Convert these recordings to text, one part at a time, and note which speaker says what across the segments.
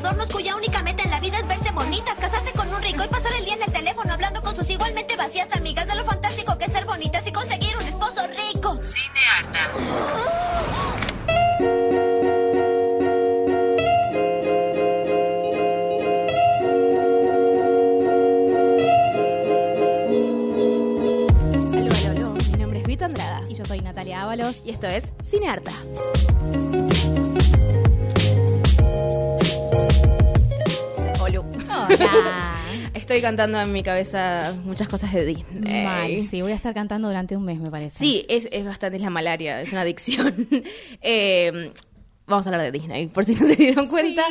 Speaker 1: Adornos cuya única meta en la vida es verse bonitas, casarse con un rico y pasar el día en el teléfono hablando con sus igualmente vacías amigas de lo fantástico que es ser bonitas y conseguir un esposo rico.
Speaker 2: Cinearta.
Speaker 3: Aló, aló, aló. Mi nombre es Vita Andrada
Speaker 4: Y yo soy Natalia Ábalos.
Speaker 3: y esto es Cinearta.
Speaker 4: Hola.
Speaker 3: Estoy cantando en mi cabeza muchas cosas de Disney.
Speaker 4: Mal, sí, voy a estar cantando durante un mes, me parece.
Speaker 3: Sí, es, es bastante es la malaria, es una adicción. Eh, vamos a hablar de Disney, por si no se dieron cuenta.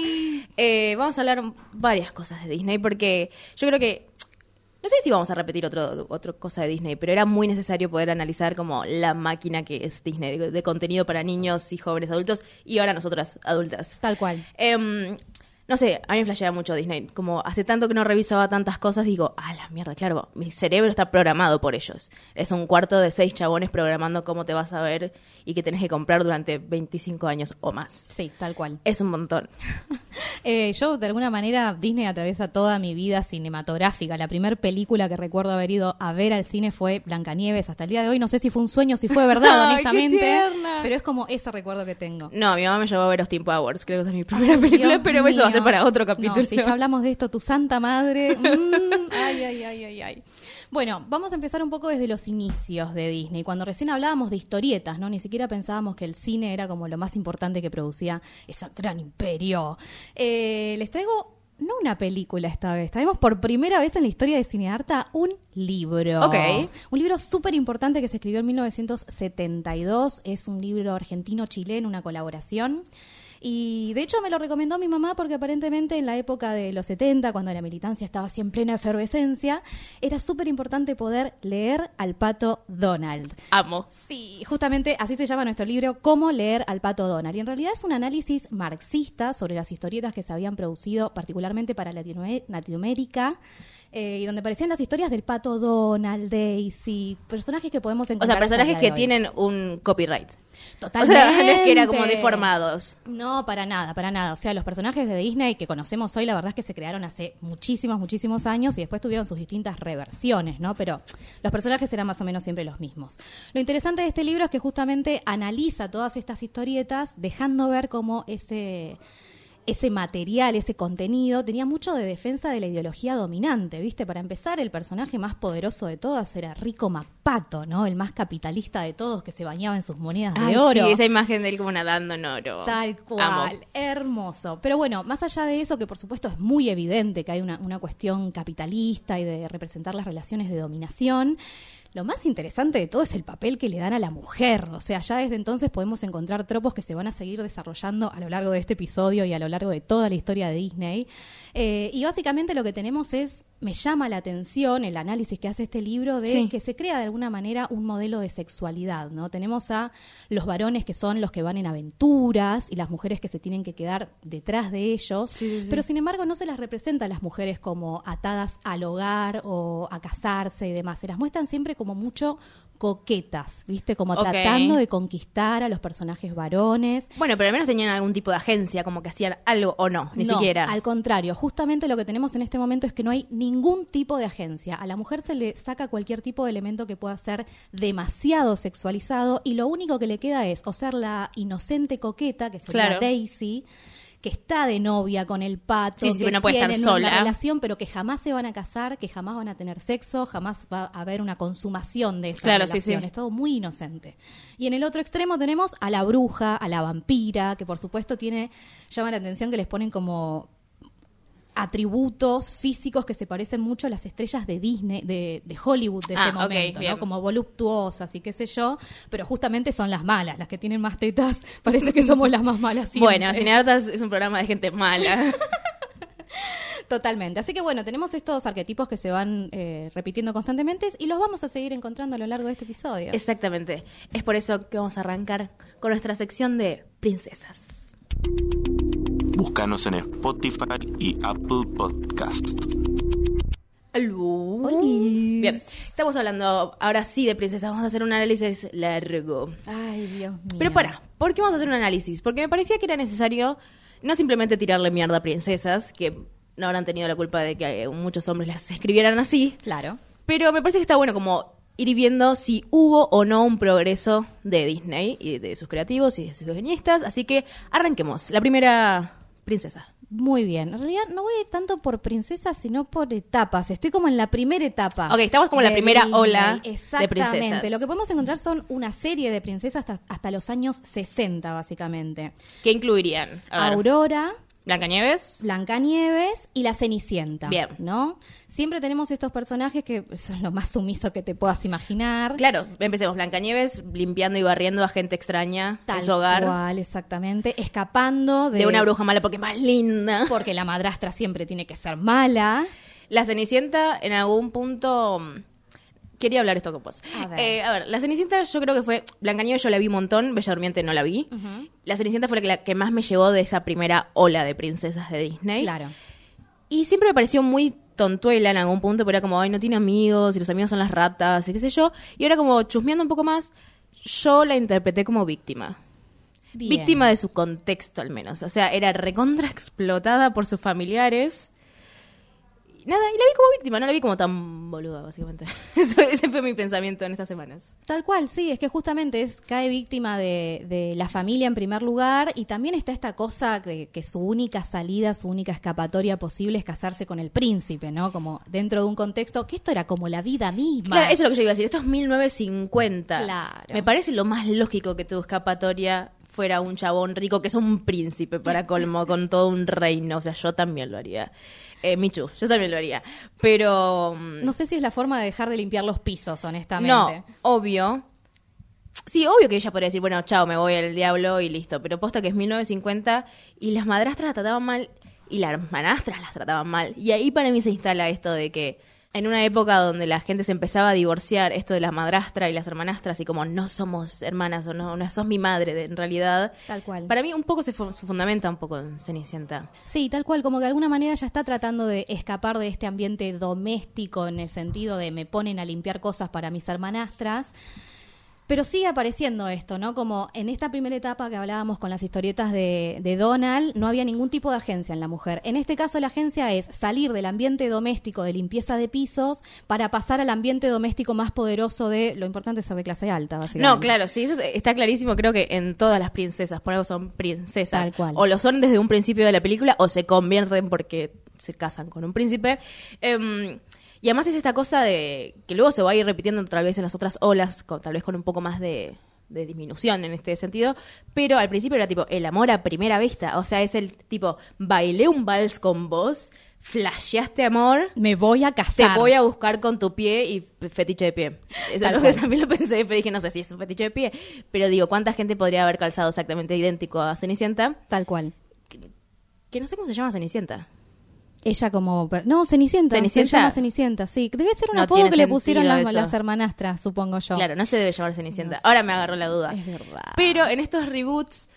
Speaker 3: Eh, vamos a hablar varias cosas de Disney, porque yo creo que. No sé si vamos a repetir otro, otra cosa de Disney, pero era muy necesario poder analizar como la máquina que es Disney, de, de contenido para niños y jóvenes adultos, y ahora nosotras adultas.
Speaker 4: Tal cual.
Speaker 3: Em, no sé, a mí me flashea mucho Disney. Como hace tanto que no revisaba tantas cosas, digo, ah, la mierda, claro, mi cerebro está programado por ellos. Es un cuarto de seis chabones programando cómo te vas a ver y que tenés que comprar durante 25 años o más.
Speaker 4: Sí, tal cual.
Speaker 3: Es un montón.
Speaker 4: Eh, yo, de alguna manera, Disney atraviesa toda mi vida cinematográfica. La primera película que recuerdo haber ido a ver al cine fue Blancanieves. Hasta el día de hoy no sé si fue un sueño, si fue verdad,
Speaker 3: Ay,
Speaker 4: honestamente. Pero es como ese recuerdo que tengo.
Speaker 3: No, mi mamá me llevó a ver Austin Powers, creo que esa es mi primera película,
Speaker 4: Dios
Speaker 3: pero eso va a ser para otro capítulo.
Speaker 4: No, si ya hablamos de esto, tu santa madre. mm, ay, ay, ay, ay, ay. Bueno, vamos a empezar un poco desde los inicios de Disney. Cuando recién hablábamos de historietas, ¿no? Ni siquiera pensábamos que el cine era como lo más importante que producía ese gran imperio. Eh, les traigo. No una película esta vez, traemos por primera vez en la historia de Cinearta un libro.
Speaker 3: Ok.
Speaker 4: Un libro súper importante que se escribió en 1972. Es un libro argentino-chileno, una colaboración. Y de hecho me lo recomendó mi mamá porque aparentemente en la época de los 70, cuando la militancia estaba así en plena efervescencia, era súper importante poder leer al pato Donald.
Speaker 3: Amo.
Speaker 4: Sí, justamente así se llama nuestro libro, Cómo leer al pato Donald. Y en realidad es un análisis marxista sobre las historietas que se habían producido particularmente para Latinoamérica. eh, y donde aparecían las historias del pato Donald, Daisy, personajes que podemos
Speaker 3: O
Speaker 4: encontrar.
Speaker 3: sea, personajes que
Speaker 4: hoy.
Speaker 3: tienen un copyright.
Speaker 4: Totalmente.
Speaker 3: O sea, no es que era como deformados.
Speaker 4: No, para nada, para nada. O sea, los personajes de Disney que conocemos hoy, la verdad es que se crearon hace muchísimos, muchísimos años y después tuvieron sus distintas reversiones, ¿no? Pero los personajes eran más o menos siempre los mismos. Lo interesante de este libro es que justamente analiza todas estas historietas, dejando ver cómo ese ese material, ese contenido, tenía mucho de defensa de la ideología dominante, ¿viste? Para empezar, el personaje más poderoso de todas era Rico Mapato, ¿no? El más capitalista de todos que se bañaba en sus monedas de oro.
Speaker 3: Sí, esa imagen de él como nadando en oro.
Speaker 4: Tal cual,
Speaker 3: Amo.
Speaker 4: hermoso. Pero bueno, más allá de eso, que por supuesto es muy evidente que hay una, una cuestión capitalista y de representar las relaciones de dominación, lo más interesante de todo es el papel que le dan a la mujer. O sea, ya desde entonces podemos encontrar tropos que se van a seguir desarrollando a lo largo de este episodio y a lo largo de toda la historia de Disney. Eh, y básicamente lo que tenemos es, me llama la atención el análisis que hace este libro de
Speaker 3: Sí.
Speaker 4: que se crea de alguna manera un modelo de sexualidad, ¿no? Tenemos a los varones que son los que van en aventuras y las mujeres que se tienen que quedar detrás de ellos,
Speaker 3: Sí, sí, sí.
Speaker 4: pero sin embargo no se las representa a las mujeres como atadas al hogar o a casarse y demás, se las muestran siempre como mucho coquetas, ¿viste? Como tratando de conquistar a los personajes varones.
Speaker 3: Bueno, pero al menos tenían algún tipo de agencia, como que hacían algo o no, ni
Speaker 4: No,
Speaker 3: siquiera.
Speaker 4: Al contrario, justamente lo que tenemos en este momento es que no hay ningún tipo de agencia. A la mujer se le saca cualquier tipo de elemento que pueda ser demasiado sexualizado y lo único que le queda es o ser la inocente coqueta, que sería
Speaker 3: Claro.
Speaker 4: Daisy, que está de novia con el pato,
Speaker 3: Sí, sí,
Speaker 4: que
Speaker 3: no puede estar
Speaker 4: tienen una
Speaker 3: sola.
Speaker 4: relación, pero que jamás se van a casar, que jamás van a tener sexo, jamás va a haber una consumación de esa
Speaker 3: Claro,
Speaker 4: relación.
Speaker 3: sí.
Speaker 4: Es todo muy inocente. Y en el otro extremo tenemos a la bruja, a la vampira, que por supuesto tiene, llama la atención que les ponen como atributos físicos que se parecen mucho a las estrellas de Disney, de, de Hollywood de ese
Speaker 3: Ah, ok,
Speaker 4: momento,
Speaker 3: bien.
Speaker 4: ¿no? Como voluptuosas y qué sé yo, pero justamente son las malas, las que tienen más tetas, parece que somos las más malas siempre.
Speaker 3: Bueno, Cineartas es un programa de gente mala.
Speaker 4: Totalmente. Así que bueno, tenemos estos arquetipos que se van eh, repitiendo constantemente y los vamos a seguir encontrando a lo largo de este episodio.
Speaker 3: Exactamente. Es por eso que vamos a arrancar con nuestra sección de princesas.
Speaker 5: Búscanos en Spotify y Apple Podcasts.
Speaker 3: Aló. Bien, estamos hablando ahora sí de princesas. Vamos a hacer un análisis largo.
Speaker 4: Ay, Dios mío.
Speaker 3: Pero para, ¿por qué vamos a hacer un análisis? Porque me parecía que era necesario no simplemente tirarle mierda a princesas, que no habrán tenido la culpa de que eh, muchos hombres las escribieran así,
Speaker 4: Claro.
Speaker 3: pero me parece que está bueno como ir viendo si hubo o no un progreso de Disney y de sus creativos y de sus guionistas. Así que arranquemos. La primera princesa.
Speaker 4: Muy bien. En realidad no voy a ir tanto por princesas, sino por etapas. Estoy como en la primera etapa.
Speaker 3: Ok, estamos como en la primera
Speaker 4: Disney.
Speaker 3: ola de
Speaker 4: Exactamente.
Speaker 3: princesas.
Speaker 4: Lo que podemos encontrar son una serie de princesas hasta, hasta los años 60, básicamente.
Speaker 3: ¿Qué incluirían?
Speaker 4: Aurora,
Speaker 3: Blancanieves.
Speaker 4: Blancanieves y la Cenicienta.
Speaker 3: Bien.
Speaker 4: ¿No? Siempre tenemos estos personajes que son lo más sumiso que te puedas imaginar.
Speaker 3: Claro, empecemos. Blancanieves limpiando y barriendo a gente extraña
Speaker 4: Tal
Speaker 3: en su hogar.
Speaker 4: cual, exactamente. Escapando de,
Speaker 3: De una bruja mala porque es más linda.
Speaker 4: Porque la madrastra siempre tiene que ser mala.
Speaker 3: La Cenicienta en algún punto... Quería hablar esto con vos.
Speaker 4: A ver.
Speaker 3: Eh, a ver, la Cenicienta yo creo que fue... Blancanieves yo la vi un montón, Bella Durmiente no la vi. La Cenicienta fue la que, la que más me llegó de esa primera ola de princesas de Disney.
Speaker 4: Claro.
Speaker 3: Y siempre me pareció muy tontuela en algún punto, pero era como, ay, no tiene amigos, y los amigos son las ratas, y qué sé yo. Y ahora como chusmeando un poco más, yo la interpreté como víctima.
Speaker 4: Bien.
Speaker 3: Víctima de su contexto, al menos. O sea, era recontra explotada por sus familiares. Y nada, y la vi como víctima, no la vi como tan boluda, básicamente. Eso, ese fue mi pensamiento en estas semanas.
Speaker 4: Tal cual, sí, es que justamente es cae víctima de, de la familia en primer lugar y también está esta cosa de que su única salida, su única escapatoria posible es casarse con el príncipe, ¿no? Como dentro de un contexto que esto era como la vida misma.
Speaker 3: Claro, eso es lo que yo iba a decir. Esto es 1950.
Speaker 4: Claro.
Speaker 3: Me parece lo más lógico que tu escapatoria fuera un chabón rico que es un príncipe para colmo, con todo un reino. O sea, yo también lo haría. Eh, Michu, yo también lo haría. Pero. mm,
Speaker 4: No sé si es la forma de dejar de limpiar los pisos, honestamente.
Speaker 3: No, obvio. Sí, obvio que ella podría decir, bueno, chao, me voy al diablo y listo. Pero posta que es 1950 y las madrastras las trataban mal y las hermanastras las trataban mal. Y ahí para mí se instala esto de que en una época donde la gente se empezaba a divorciar, esto de la madrastra y las hermanastras y como no somos hermanas o no, no sos mi madre de- en realidad.
Speaker 4: Tal cual.
Speaker 3: Para mí un poco se, fu- se fundamenta un poco en Cenicienta.
Speaker 4: Sí, tal cual, como que de alguna manera ya está tratando de escapar de este ambiente doméstico en el sentido de me ponen a limpiar cosas para mis hermanastras. Pero sigue apareciendo esto, ¿no? Como en esta primera etapa que hablábamos con las historietas de, de Donald, no había ningún tipo de agencia en la mujer. En este caso, la agencia es salir del ambiente doméstico de limpieza de pisos para pasar al ambiente doméstico más poderoso de lo importante es ser de clase alta, básicamente.
Speaker 3: No, claro, sí, eso está clarísimo. Creo que en todas las princesas, por algo son princesas.
Speaker 4: Tal cual.
Speaker 3: O lo son desde un principio de la película o se convierten porque se casan con un príncipe. Em, y además es esta cosa de que luego se va a ir repitiendo tal vez en las otras olas, con- tal vez con un poco más de, de disminución en este sentido. Pero al principio era tipo el amor a primera vista. O sea, es el tipo, bailé un vals con vos, flasheaste amor.
Speaker 4: Me voy a
Speaker 3: Te
Speaker 4: casar.
Speaker 3: voy a buscar con tu pie y fetiche de pie. Eso es lo que también lo pensé, pero dije, no sé si es un fetiche de pie. Pero digo, ¿cuánta gente podría haber calzado exactamente idéntico a Cenicienta?
Speaker 4: Tal cual.
Speaker 3: Que no sé cómo se llama Cenicienta.
Speaker 4: Ella como... No, Cenicienta.
Speaker 3: ¿Cenicienta?
Speaker 4: Se llama Cenicienta, sí. Debe ser un
Speaker 3: No
Speaker 4: apodo que le pusieron las hermanastras, supongo yo.
Speaker 3: Claro, no se debe llamar Cenicienta. Ahora me agarró la duda.
Speaker 4: Es verdad.
Speaker 3: Pero en estos reboots,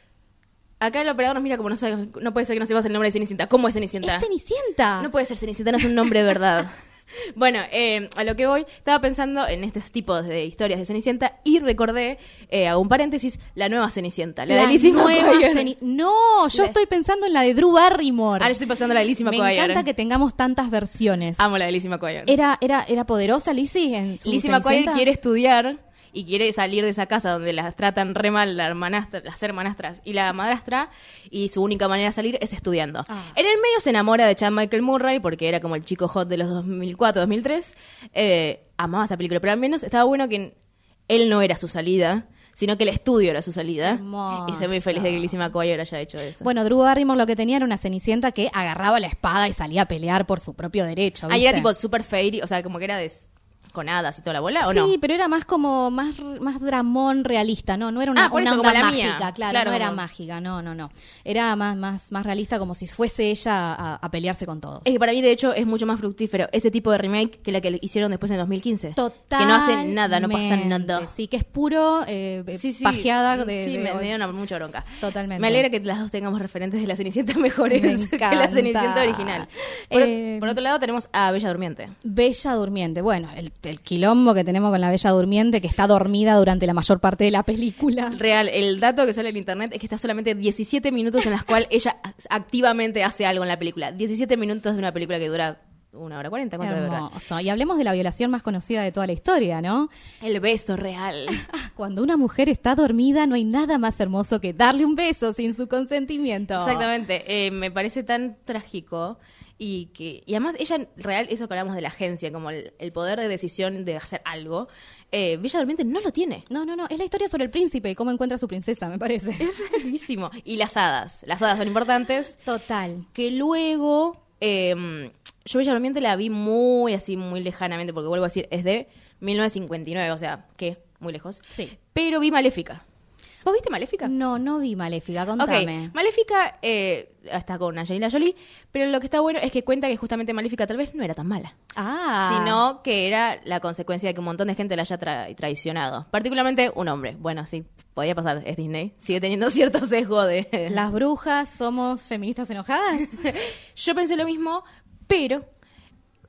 Speaker 3: acá el operador nos mira como no sabe, no puede ser que no sepas el nombre de Cenicienta. ¿Cómo es Cenicienta?
Speaker 4: ¡Es Cenicienta!
Speaker 3: No puede ser Cenicienta, no es un nombre de verdad. Bueno, eh, a lo que voy, estaba pensando en estos tipos de historias de Cenicienta y recordé, eh, hago un paréntesis, la nueva Cenicienta, la,
Speaker 4: La
Speaker 3: de Lizzie
Speaker 4: nueva
Speaker 3: McGuire.
Speaker 4: Ceni- No, yo
Speaker 3: La-
Speaker 4: estoy pensando en la de Drew Barrymore.
Speaker 3: Ah, yo estoy pasando la de Lizzie
Speaker 4: Me
Speaker 3: McGuire.
Speaker 4: encanta que tengamos tantas versiones.
Speaker 3: Amo la de Lizzie McGuire.
Speaker 4: ¿Era, era, ¿Era poderosa Lizzie en su
Speaker 3: Lizzie McGuire quiere estudiar y quiere salir de esa casa donde las tratan re mal la hermanastra- las hermanastras y la madrastra y su única manera de salir es estudiando.
Speaker 4: Ah.
Speaker 3: En el medio se enamora de Chad Michael Murray porque era como el chico hot de los 2004-2003. Eh, amaba esa película, pero al menos estaba bueno que él no era su salida, sino que el estudio era su salida.
Speaker 4: Hermoso.
Speaker 3: Y estoy muy feliz de que Lizzie McGuire haya hecho eso.
Speaker 4: Bueno, Drew Barrymore lo que tenía era una Cenicienta que agarraba la espada y salía a pelear por su propio derecho.
Speaker 3: Ahí era tipo super fairy, o sea, como que era de con hadas y toda la bola, ¿o no?
Speaker 4: Sí, pero era más como más, más dramón realista, no, no era una,
Speaker 3: Ah,
Speaker 4: una
Speaker 3: eso,
Speaker 4: onda
Speaker 3: la
Speaker 4: mágica,
Speaker 3: mía.
Speaker 4: claro,
Speaker 3: Claro,
Speaker 4: no era mágica, no, no, no. Era más, más, más realista como si fuese ella a, a pelearse con todos.
Speaker 3: Es que para mí, de hecho, es mucho más fructífero ese tipo de remake que la que hicieron después en 2015.
Speaker 4: Total.
Speaker 3: Que no hace nada, no pasa nada.
Speaker 4: Sí, que es puro eh,
Speaker 3: Sí, sí.
Speaker 4: pajeada de,
Speaker 3: Sí,
Speaker 4: de-
Speaker 3: me, me mucha bronca.
Speaker 4: Totalmente.
Speaker 3: Me alegra que las dos tengamos referentes de la Cenicienta mejores
Speaker 4: Me
Speaker 3: que la. Cenicienta original. Por,
Speaker 4: Eh,
Speaker 3: por otro lado, tenemos a Bella Durmiente.
Speaker 4: Bella Durmiente. Bueno, el, el quilombo que tenemos con la Bella Durmiente, que está dormida durante la mayor parte de la película.
Speaker 3: Real, el dato que sale en internet es que está solamente 17 minutos en las cuales ella activamente hace algo en la película. 17 minutos de una película que dura una hora 40, ¿cuánto debe durar?
Speaker 4: Hermoso. Y hablemos de la violación más conocida de toda la historia, ¿no?
Speaker 3: El beso real.
Speaker 4: Cuando una mujer está dormida, no hay nada más hermoso que darle un beso sin su consentimiento.
Speaker 3: Exactamente, eh, me parece tan trágico y que y además ella real eso que hablamos de la agencia como el, el poder de decisión de hacer algo eh, Bella Durmiente no lo tiene
Speaker 4: No, no, no. Es la historia sobre el príncipe y cómo encuentra a su princesa, me parece.
Speaker 3: es rarísimo y las hadas las hadas son importantes
Speaker 4: Total.
Speaker 3: que luego eh, yo Bella Durmiente la vi muy así muy lejanamente porque vuelvo a decir es de 1959 o sea que muy lejos
Speaker 4: Sí.
Speaker 3: pero vi Maléfica ¿vos viste Maléfica?
Speaker 4: No, no vi Maléfica, contame.
Speaker 3: Ok, Maléfica eh, está con Angelina Jolie, pero lo que está bueno es que cuenta que justamente Maléfica tal vez no era tan mala,
Speaker 4: Ah.
Speaker 3: sino que era la consecuencia de que un montón de gente la haya tra- traicionado. Particularmente un hombre. Bueno, sí, podía pasar, es Disney. Sigue teniendo cierto sesgo de...
Speaker 4: ¿Las brujas somos feministas enojadas?
Speaker 3: Yo pensé lo mismo, pero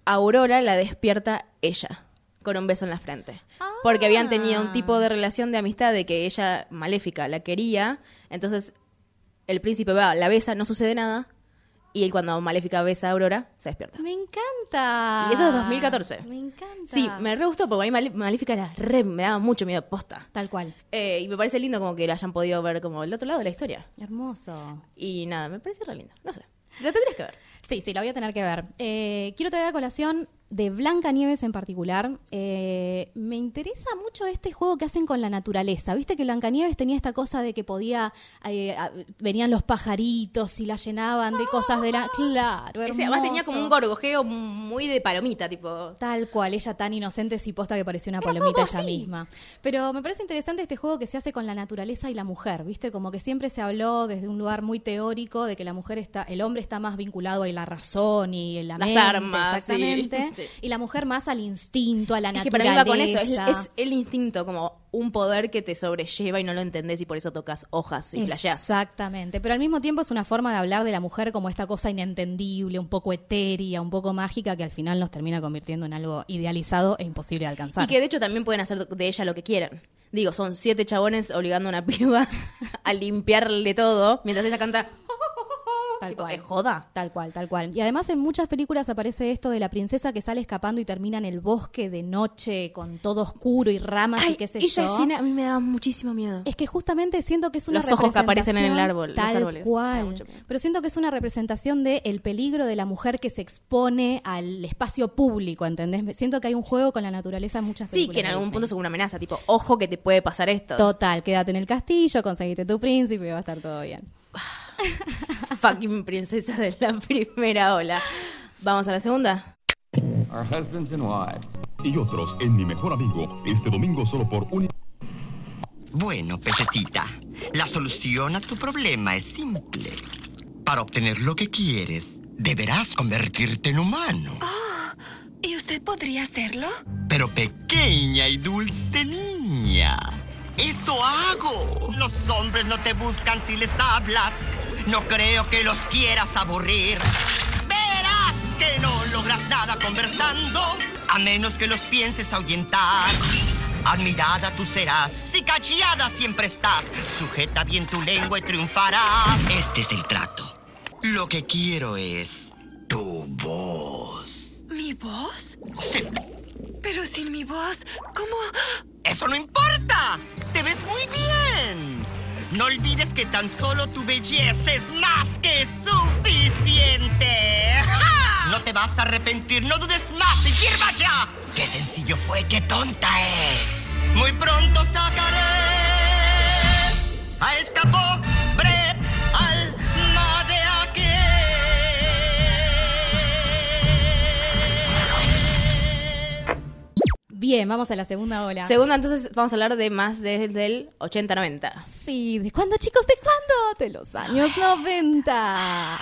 Speaker 3: Aurora la despierta ella, con un beso en la frente. Porque habían tenido un tipo de relación de amistad de que ella, maléfica, la quería. Entonces, el príncipe va, la besa, no sucede nada. Y él cuando Maléfica besa a Aurora, se despierta.
Speaker 4: Me encanta.
Speaker 3: Y eso es 2014.
Speaker 4: Me encanta.
Speaker 3: Sí, me re gustó porque a mí Malé- Maléfica era re, me daba mucho miedo, posta.
Speaker 4: Tal cual.
Speaker 3: Eh, y me parece lindo como que la hayan podido ver como el otro lado de la historia.
Speaker 4: Hermoso.
Speaker 3: Y nada, me parece re lindo. No sé. La tendrías que ver.
Speaker 4: Sí, sí, la voy a tener que ver. Eh, quiero traer a colación de Blanca Nieves en particular. Eh, me interesa mucho este juego que hacen con la naturaleza. Viste que Blanca Nieves tenía esta cosa de que podía. eh, a- venían los pajaritos y la llenaban de cosas de la. Claro,
Speaker 3: Ese, además tenía
Speaker 4: hermoso.
Speaker 3: como un gorgojeo muy de palomita, tipo.
Speaker 4: Tal cual, ella tan inocente y posta que parecía una palomita ella misma. Pero me parece interesante este juego que se hace con la naturaleza y la mujer, ¿viste? Como que siempre se habló desde un lugar muy teórico de que la mujer está, el hombre está más vinculado a la razón y la
Speaker 3: Las
Speaker 4: mente,
Speaker 3: armas,
Speaker 4: exactamente.
Speaker 3: sí. Sí.
Speaker 4: Y la mujer más al instinto, a la
Speaker 3: Es que
Speaker 4: naturaleza.
Speaker 3: para mí va con eso, es, es el instinto, como un poder que te sobrelleva y no lo entendés y por eso tocas hojas y flasheás.
Speaker 4: Exactamente, pero al mismo tiempo es una forma de hablar de la mujer como esta cosa inentendible, un poco etérea, un poco mágica, que al final nos termina convirtiendo en algo idealizado e imposible de alcanzar.
Speaker 3: Y que de hecho también pueden hacer de ella lo que quieran. Digo, son siete chabones obligando a una piba a limpiarle todo mientras ella canta.
Speaker 4: Tal
Speaker 3: Tipo,
Speaker 4: cual.
Speaker 3: ¿es joda?
Speaker 4: Tal cual, tal cual. Y además en muchas películas aparece esto de la princesa que sale escapando y termina en el bosque de noche con todo oscuro y ramas y qué sé
Speaker 3: esa
Speaker 4: yo.
Speaker 3: escena a mí me daba muchísimo miedo.
Speaker 4: Es que justamente siento que es una
Speaker 3: Los ojos que aparecen en el árbol, los
Speaker 4: tal
Speaker 3: árboles. Me da
Speaker 4: cual. Pero siento que es una representación de el peligro de la mujer que se expone al espacio público, ¿entendés? Siento que hay un juego con la naturaleza en muchas
Speaker 3: Sí,
Speaker 4: películas.
Speaker 3: que en algún punto es una amenaza, tipo, ojo que te puede pasar esto.
Speaker 4: Total, quédate en el castillo, conseguiste tu príncipe y va a estar todo bien.
Speaker 3: Fucking princesa de la primera ola. Vamos a la segunda.
Speaker 6: Our husbands and wives.
Speaker 7: y otros en Mi Mejor Amigo este domingo solo por un...
Speaker 8: Bueno, pececita, la solución a tu problema es simple. Para obtener lo que quieres, deberás convertirte en humano.
Speaker 9: ¿Y usted podría hacerlo?
Speaker 8: Pero pequeña y dulce niña. Eso hago. Los hombres no te buscan si les hablas. No creo que los quieras aburrir. Verás que no logras nada conversando, a menos que los pienses ahuyentar. Admirada tú serás, si callada siempre estás. Sujeta bien tu lengua y triunfarás. Este es el trato. Lo que quiero es tu voz.
Speaker 9: ¿Mi voz?
Speaker 8: Sí.
Speaker 9: Pero sin mi voz, ¿cómo?
Speaker 8: ¡Eso no importa! ¡Te ves muy bien! No olvides que tan solo tu belleza es más que suficiente. ¡Ja! No te vas a arrepentir, no dudes más y sirva ya. ¡Qué sencillo fue, qué tonta es! Muy pronto sacaré a esta
Speaker 4: Bien, vamos a la segunda ola.
Speaker 3: Segunda, entonces vamos a hablar de más desde el 80-90.
Speaker 4: Sí, ¿de cuándo, chicos? ¿De cuándo? De los años 90.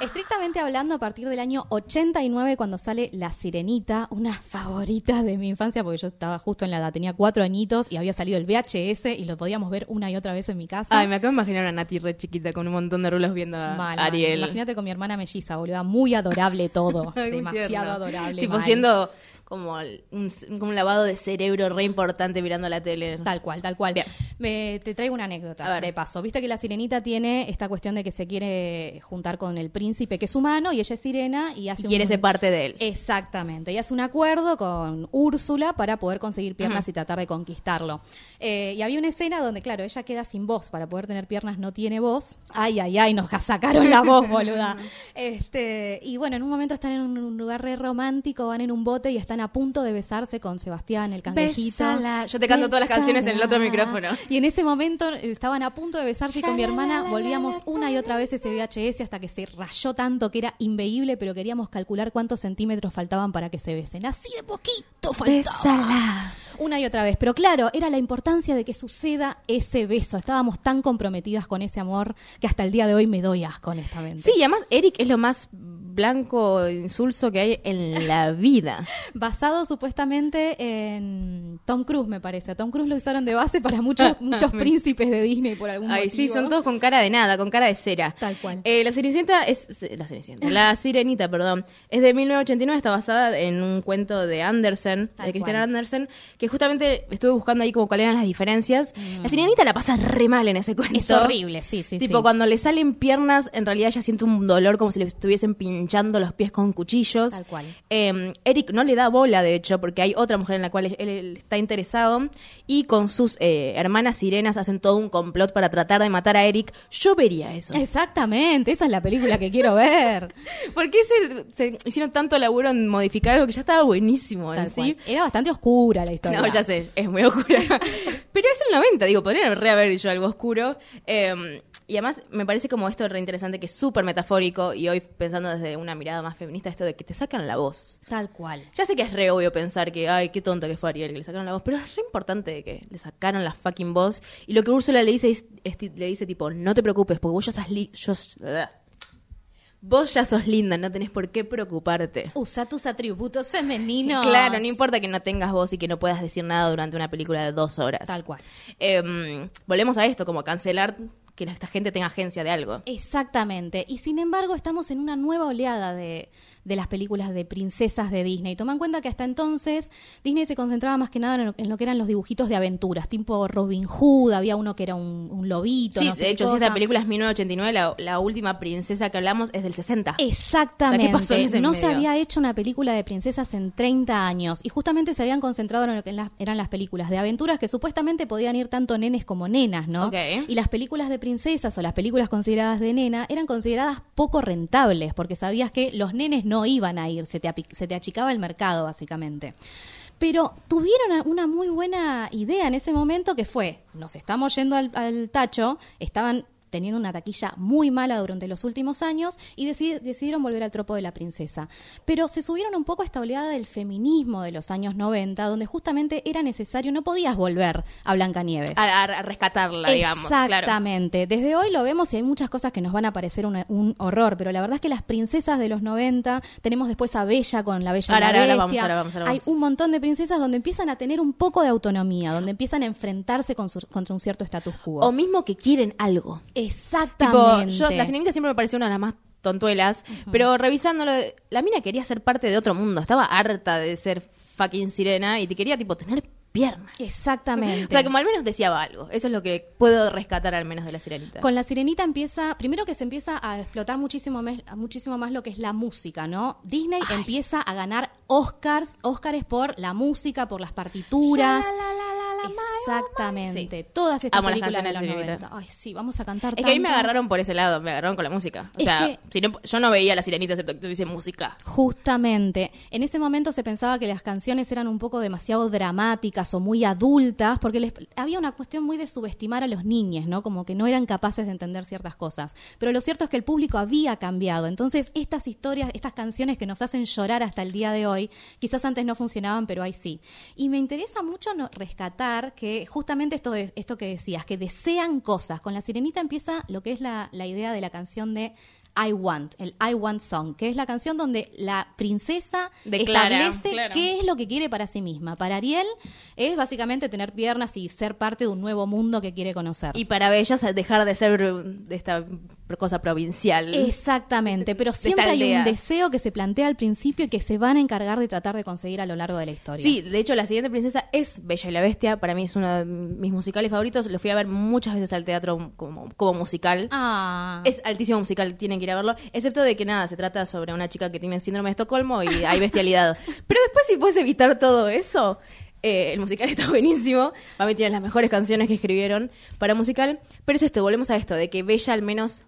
Speaker 4: Estrictamente hablando, a partir del año 89, cuando sale La Sirenita, una favorita de mi infancia, porque yo estaba justo en la edad, tenía cuatro añitos y había salido el VHS y lo podíamos ver una y otra vez en mi casa.
Speaker 3: Ay, me acabo de imaginar a Nati re chiquita con un montón de rulos viendo a
Speaker 4: Mal, mal.
Speaker 3: Ariel.
Speaker 4: Imagínate con mi hermana melliza, boluda, muy adorable todo.
Speaker 3: Ay,
Speaker 4: demasiado
Speaker 3: tierno.
Speaker 4: adorable.
Speaker 3: Tipo
Speaker 4: mal.
Speaker 3: siendo como un, como un lavado de cerebro re importante mirando la tele.
Speaker 4: Tal cual, tal cual.
Speaker 3: Bien.
Speaker 4: Me- te traigo una anécdota
Speaker 3: A ver.
Speaker 4: de paso. Viste que la sirenita tiene esta cuestión de que se quiere juntar con el príncipe que es humano y ella es sirena y hace
Speaker 3: Y quiere
Speaker 4: un-
Speaker 3: ser parte de él.
Speaker 4: Exactamente. Y hace un acuerdo con Úrsula para poder conseguir piernas y tratar de conquistarlo. Eh, y había una escena donde, claro, ella queda sin voz. Para poder tener piernas no tiene voz. Ay, ay, ay, nos sacaron la voz, boluda. Este, y bueno, en un momento están en un lugar re romántico, van en un bote y están a punto de besarse con Sebastián, el cangrejito.
Speaker 3: Bésala. Yo te canto todas las canciones en el otro micrófono.
Speaker 4: Y en ese momento estaban a punto de besarse y con mi hermana volvíamos una y otra vez ese VHS hasta que se rayó tanto que era inveíble, pero queríamos calcular cuántos centímetros faltaban para que se besen. Así de poquito faltaba. Una y otra vez. Pero claro, era la importancia de que suceda ese beso. Estábamos tan comprometidas con ese amor que hasta el día de hoy me doy asco, honestamente.
Speaker 3: Sí, y además Eric es lo más blanco insulso que hay en la vida.
Speaker 4: Basado supuestamente en Tom Cruise, me parece. A Tom Cruise lo usaron de base para muchos, muchos príncipes de Disney por algún
Speaker 3: Ay,
Speaker 4: motivo.
Speaker 3: sí, son todos con cara de nada, con cara de cera.
Speaker 4: Tal cual.
Speaker 3: Eh, la Cenicienta es. La Cenicienta. La Sirenita, perdón. Es de 1989, está basada en un cuento de Andersen,
Speaker 4: Tal
Speaker 3: de Christian
Speaker 4: cual.
Speaker 3: Andersen, que justamente estuve buscando ahí como cuáles eran las diferencias. La Sirenita la pasa re mal en ese cuento.
Speaker 4: Mm. Es horrible, sí, sí,
Speaker 3: Tipo,
Speaker 4: sí.
Speaker 3: cuando le salen piernas, en realidad ella siente un dolor como si le estuviesen pinchando los pies con cuchillos.
Speaker 4: Tal cual.
Speaker 3: Eh, Eric no le da bola, de hecho, porque hay otra mujer en la cual él, él está interesado y con sus eh, hermanas sirenas hacen todo un complot para tratar de matar a Eric. Yo vería eso.
Speaker 4: Exactamente, esa es la película que quiero ver.
Speaker 3: ¿Por qué se, se hicieron tanto laburo en modificar algo que ya estaba buenísimo en sí?
Speaker 4: Era bastante oscura la historia.
Speaker 3: No, ya sé, es muy oscura. Pero es el 90, digo, podrían re haber dicho algo oscuro. Eh, y además me parece como esto re interesante, que es súper metafórico, y hoy pensando desde una mirada más feminista, esto de que te sacan la voz.
Speaker 4: Tal cual.
Speaker 3: Ya sé que es re obvio pensar que, ay, qué tonto que fue Ariel que le sacaron la voz, pero es re importante que le sacaron la fucking voz. Y lo que Úrsula le dice es, le dice tipo, no te preocupes, porque vos ya sos li- yo Vos ya sos linda, no tenés por qué preocuparte.
Speaker 4: Usa tus atributos femeninos.
Speaker 3: Claro, no importa que no tengas voz y que no puedas decir nada durante una película de dos horas.
Speaker 4: Tal cual.
Speaker 3: Em, volvemos a esto, como cancelar que esta gente tenga agencia de algo.
Speaker 4: Exactamente. Y sin embargo, estamos en una nueva oleada de, de las películas de princesas de Disney. Toma en cuenta que hasta entonces Disney se concentraba más que nada en lo, en lo que eran los dibujitos de aventuras, tipo Robin Hood, había uno que era un, un lobito.
Speaker 3: Sí,
Speaker 4: no sé
Speaker 3: de hecho, si esta película es 1989, la, la última princesa que hablamos es del 60.
Speaker 4: Exactamente.
Speaker 3: O sea, ¿qué pasó en ese
Speaker 4: no se había hecho una película de princesas en 30 años y justamente se habían concentrado en lo que en las- eran las películas de aventuras que supuestamente podían ir tanto nenes como nenas, ¿no? Y las películas de princesas o las películas consideradas de nena eran consideradas poco rentables porque sabías que los nenes no iban a ir, se te, se te achicaba el mercado básicamente. Pero tuvieron una muy buena idea en ese momento que fue, nos estamos yendo al, al tacho, estaban teniendo una taquilla muy mala durante los últimos años y deci- decidieron volver al tropo de la princesa. Pero se subieron un poco a esta oleada del feminismo de los años 90, donde justamente era necesario, no podías volver a Blancanieves.
Speaker 3: A, a- a rescatarla, digamos. Claro.
Speaker 4: Exactamente. Desde hoy lo vemos y hay muchas cosas que nos van a parecer una- un horror, pero la verdad es que las princesas de los 90, tenemos después a Bella con la Bella y
Speaker 3: Ahora,
Speaker 4: la
Speaker 3: ahora, ahora
Speaker 4: Bestia.
Speaker 3: vamos, ahora vamos, ahora
Speaker 4: Hay
Speaker 3: vamos.
Speaker 4: un montón de princesas donde empiezan a tener un poco de autonomía, donde empiezan a enfrentarse con su- contra un cierto status quo.
Speaker 3: O mismo que quieren algo.
Speaker 4: Exactamente.
Speaker 3: yo, la sirenita siempre me pareció una de las más tontuelas, pero revisándolo, la mina quería ser parte de otro mundo, estaba harta de ser fucking sirena y te quería, tipo, tener piernas.
Speaker 4: Exactamente.
Speaker 3: O sea, como al menos deseaba algo. Eso es lo que puedo rescatar al menos de la sirenita.
Speaker 4: Con la sirenita empieza, primero que se empieza a explotar muchísimo más, muchísimo más lo que es la música, ¿no? Disney empieza a ganar Oscars, Oscars por la música, por las partituras.
Speaker 3: la
Speaker 4: Exactamente. Todas estas
Speaker 3: Amo las
Speaker 4: películas de los
Speaker 3: canciones de
Speaker 4: 90. Ay, sí, vamos a cantar
Speaker 3: Es que a mí me agarraron por ese lado, me agarraron con la música. O
Speaker 4: Es
Speaker 3: sea,
Speaker 4: que-
Speaker 3: si no- yo no veía la sirenita excepto que tuviese música.
Speaker 4: Justamente. En ese momento se pensaba que las canciones eran un poco demasiado dramáticas o muy adultas, porque les- había una cuestión muy de subestimar a los niños, ¿no? Como que no eran capaces de entender ciertas cosas. Pero lo cierto es que el público había cambiado. Entonces, estas historias, estas canciones que nos hacen llorar hasta el día de hoy, quizás antes no funcionaban, pero ahí sí. Y me interesa mucho no- rescatar que justamente esto, de- esto que decías, que desean cosas. Con la sirenita empieza lo que es la, la idea de la canción de I Want, el I Want Song, que es la canción donde la princesa
Speaker 3: Declara,
Speaker 4: establece
Speaker 3: claro.
Speaker 4: qué es lo que quiere para sí misma. Para Ariel es básicamente tener piernas y ser parte de un nuevo mundo que quiere conocer.
Speaker 3: Y para Bellas dejar de ser de esta cosa provincial.
Speaker 4: Exactamente, pero siempre hay un deseo que se plantea al principio y que se van a encargar de tratar de conseguir a lo largo de la historia.
Speaker 3: Sí, de hecho la siguiente princesa es Bella y la Bestia, para mí es uno de mis musicales favoritos, lo fui a ver muchas veces al teatro como, como musical.
Speaker 4: Ah.
Speaker 3: Es altísimo musical, tienen que ir a verlo, excepto de que nada, se trata sobre una chica que tiene síndrome de Estocolmo y hay bestialidad. Pero después si puedes evitar todo eso, eh, el musical está buenísimo, para mí tiene las mejores canciones que escribieron para musical, pero es esto, volvemos a esto, de que Bella al menos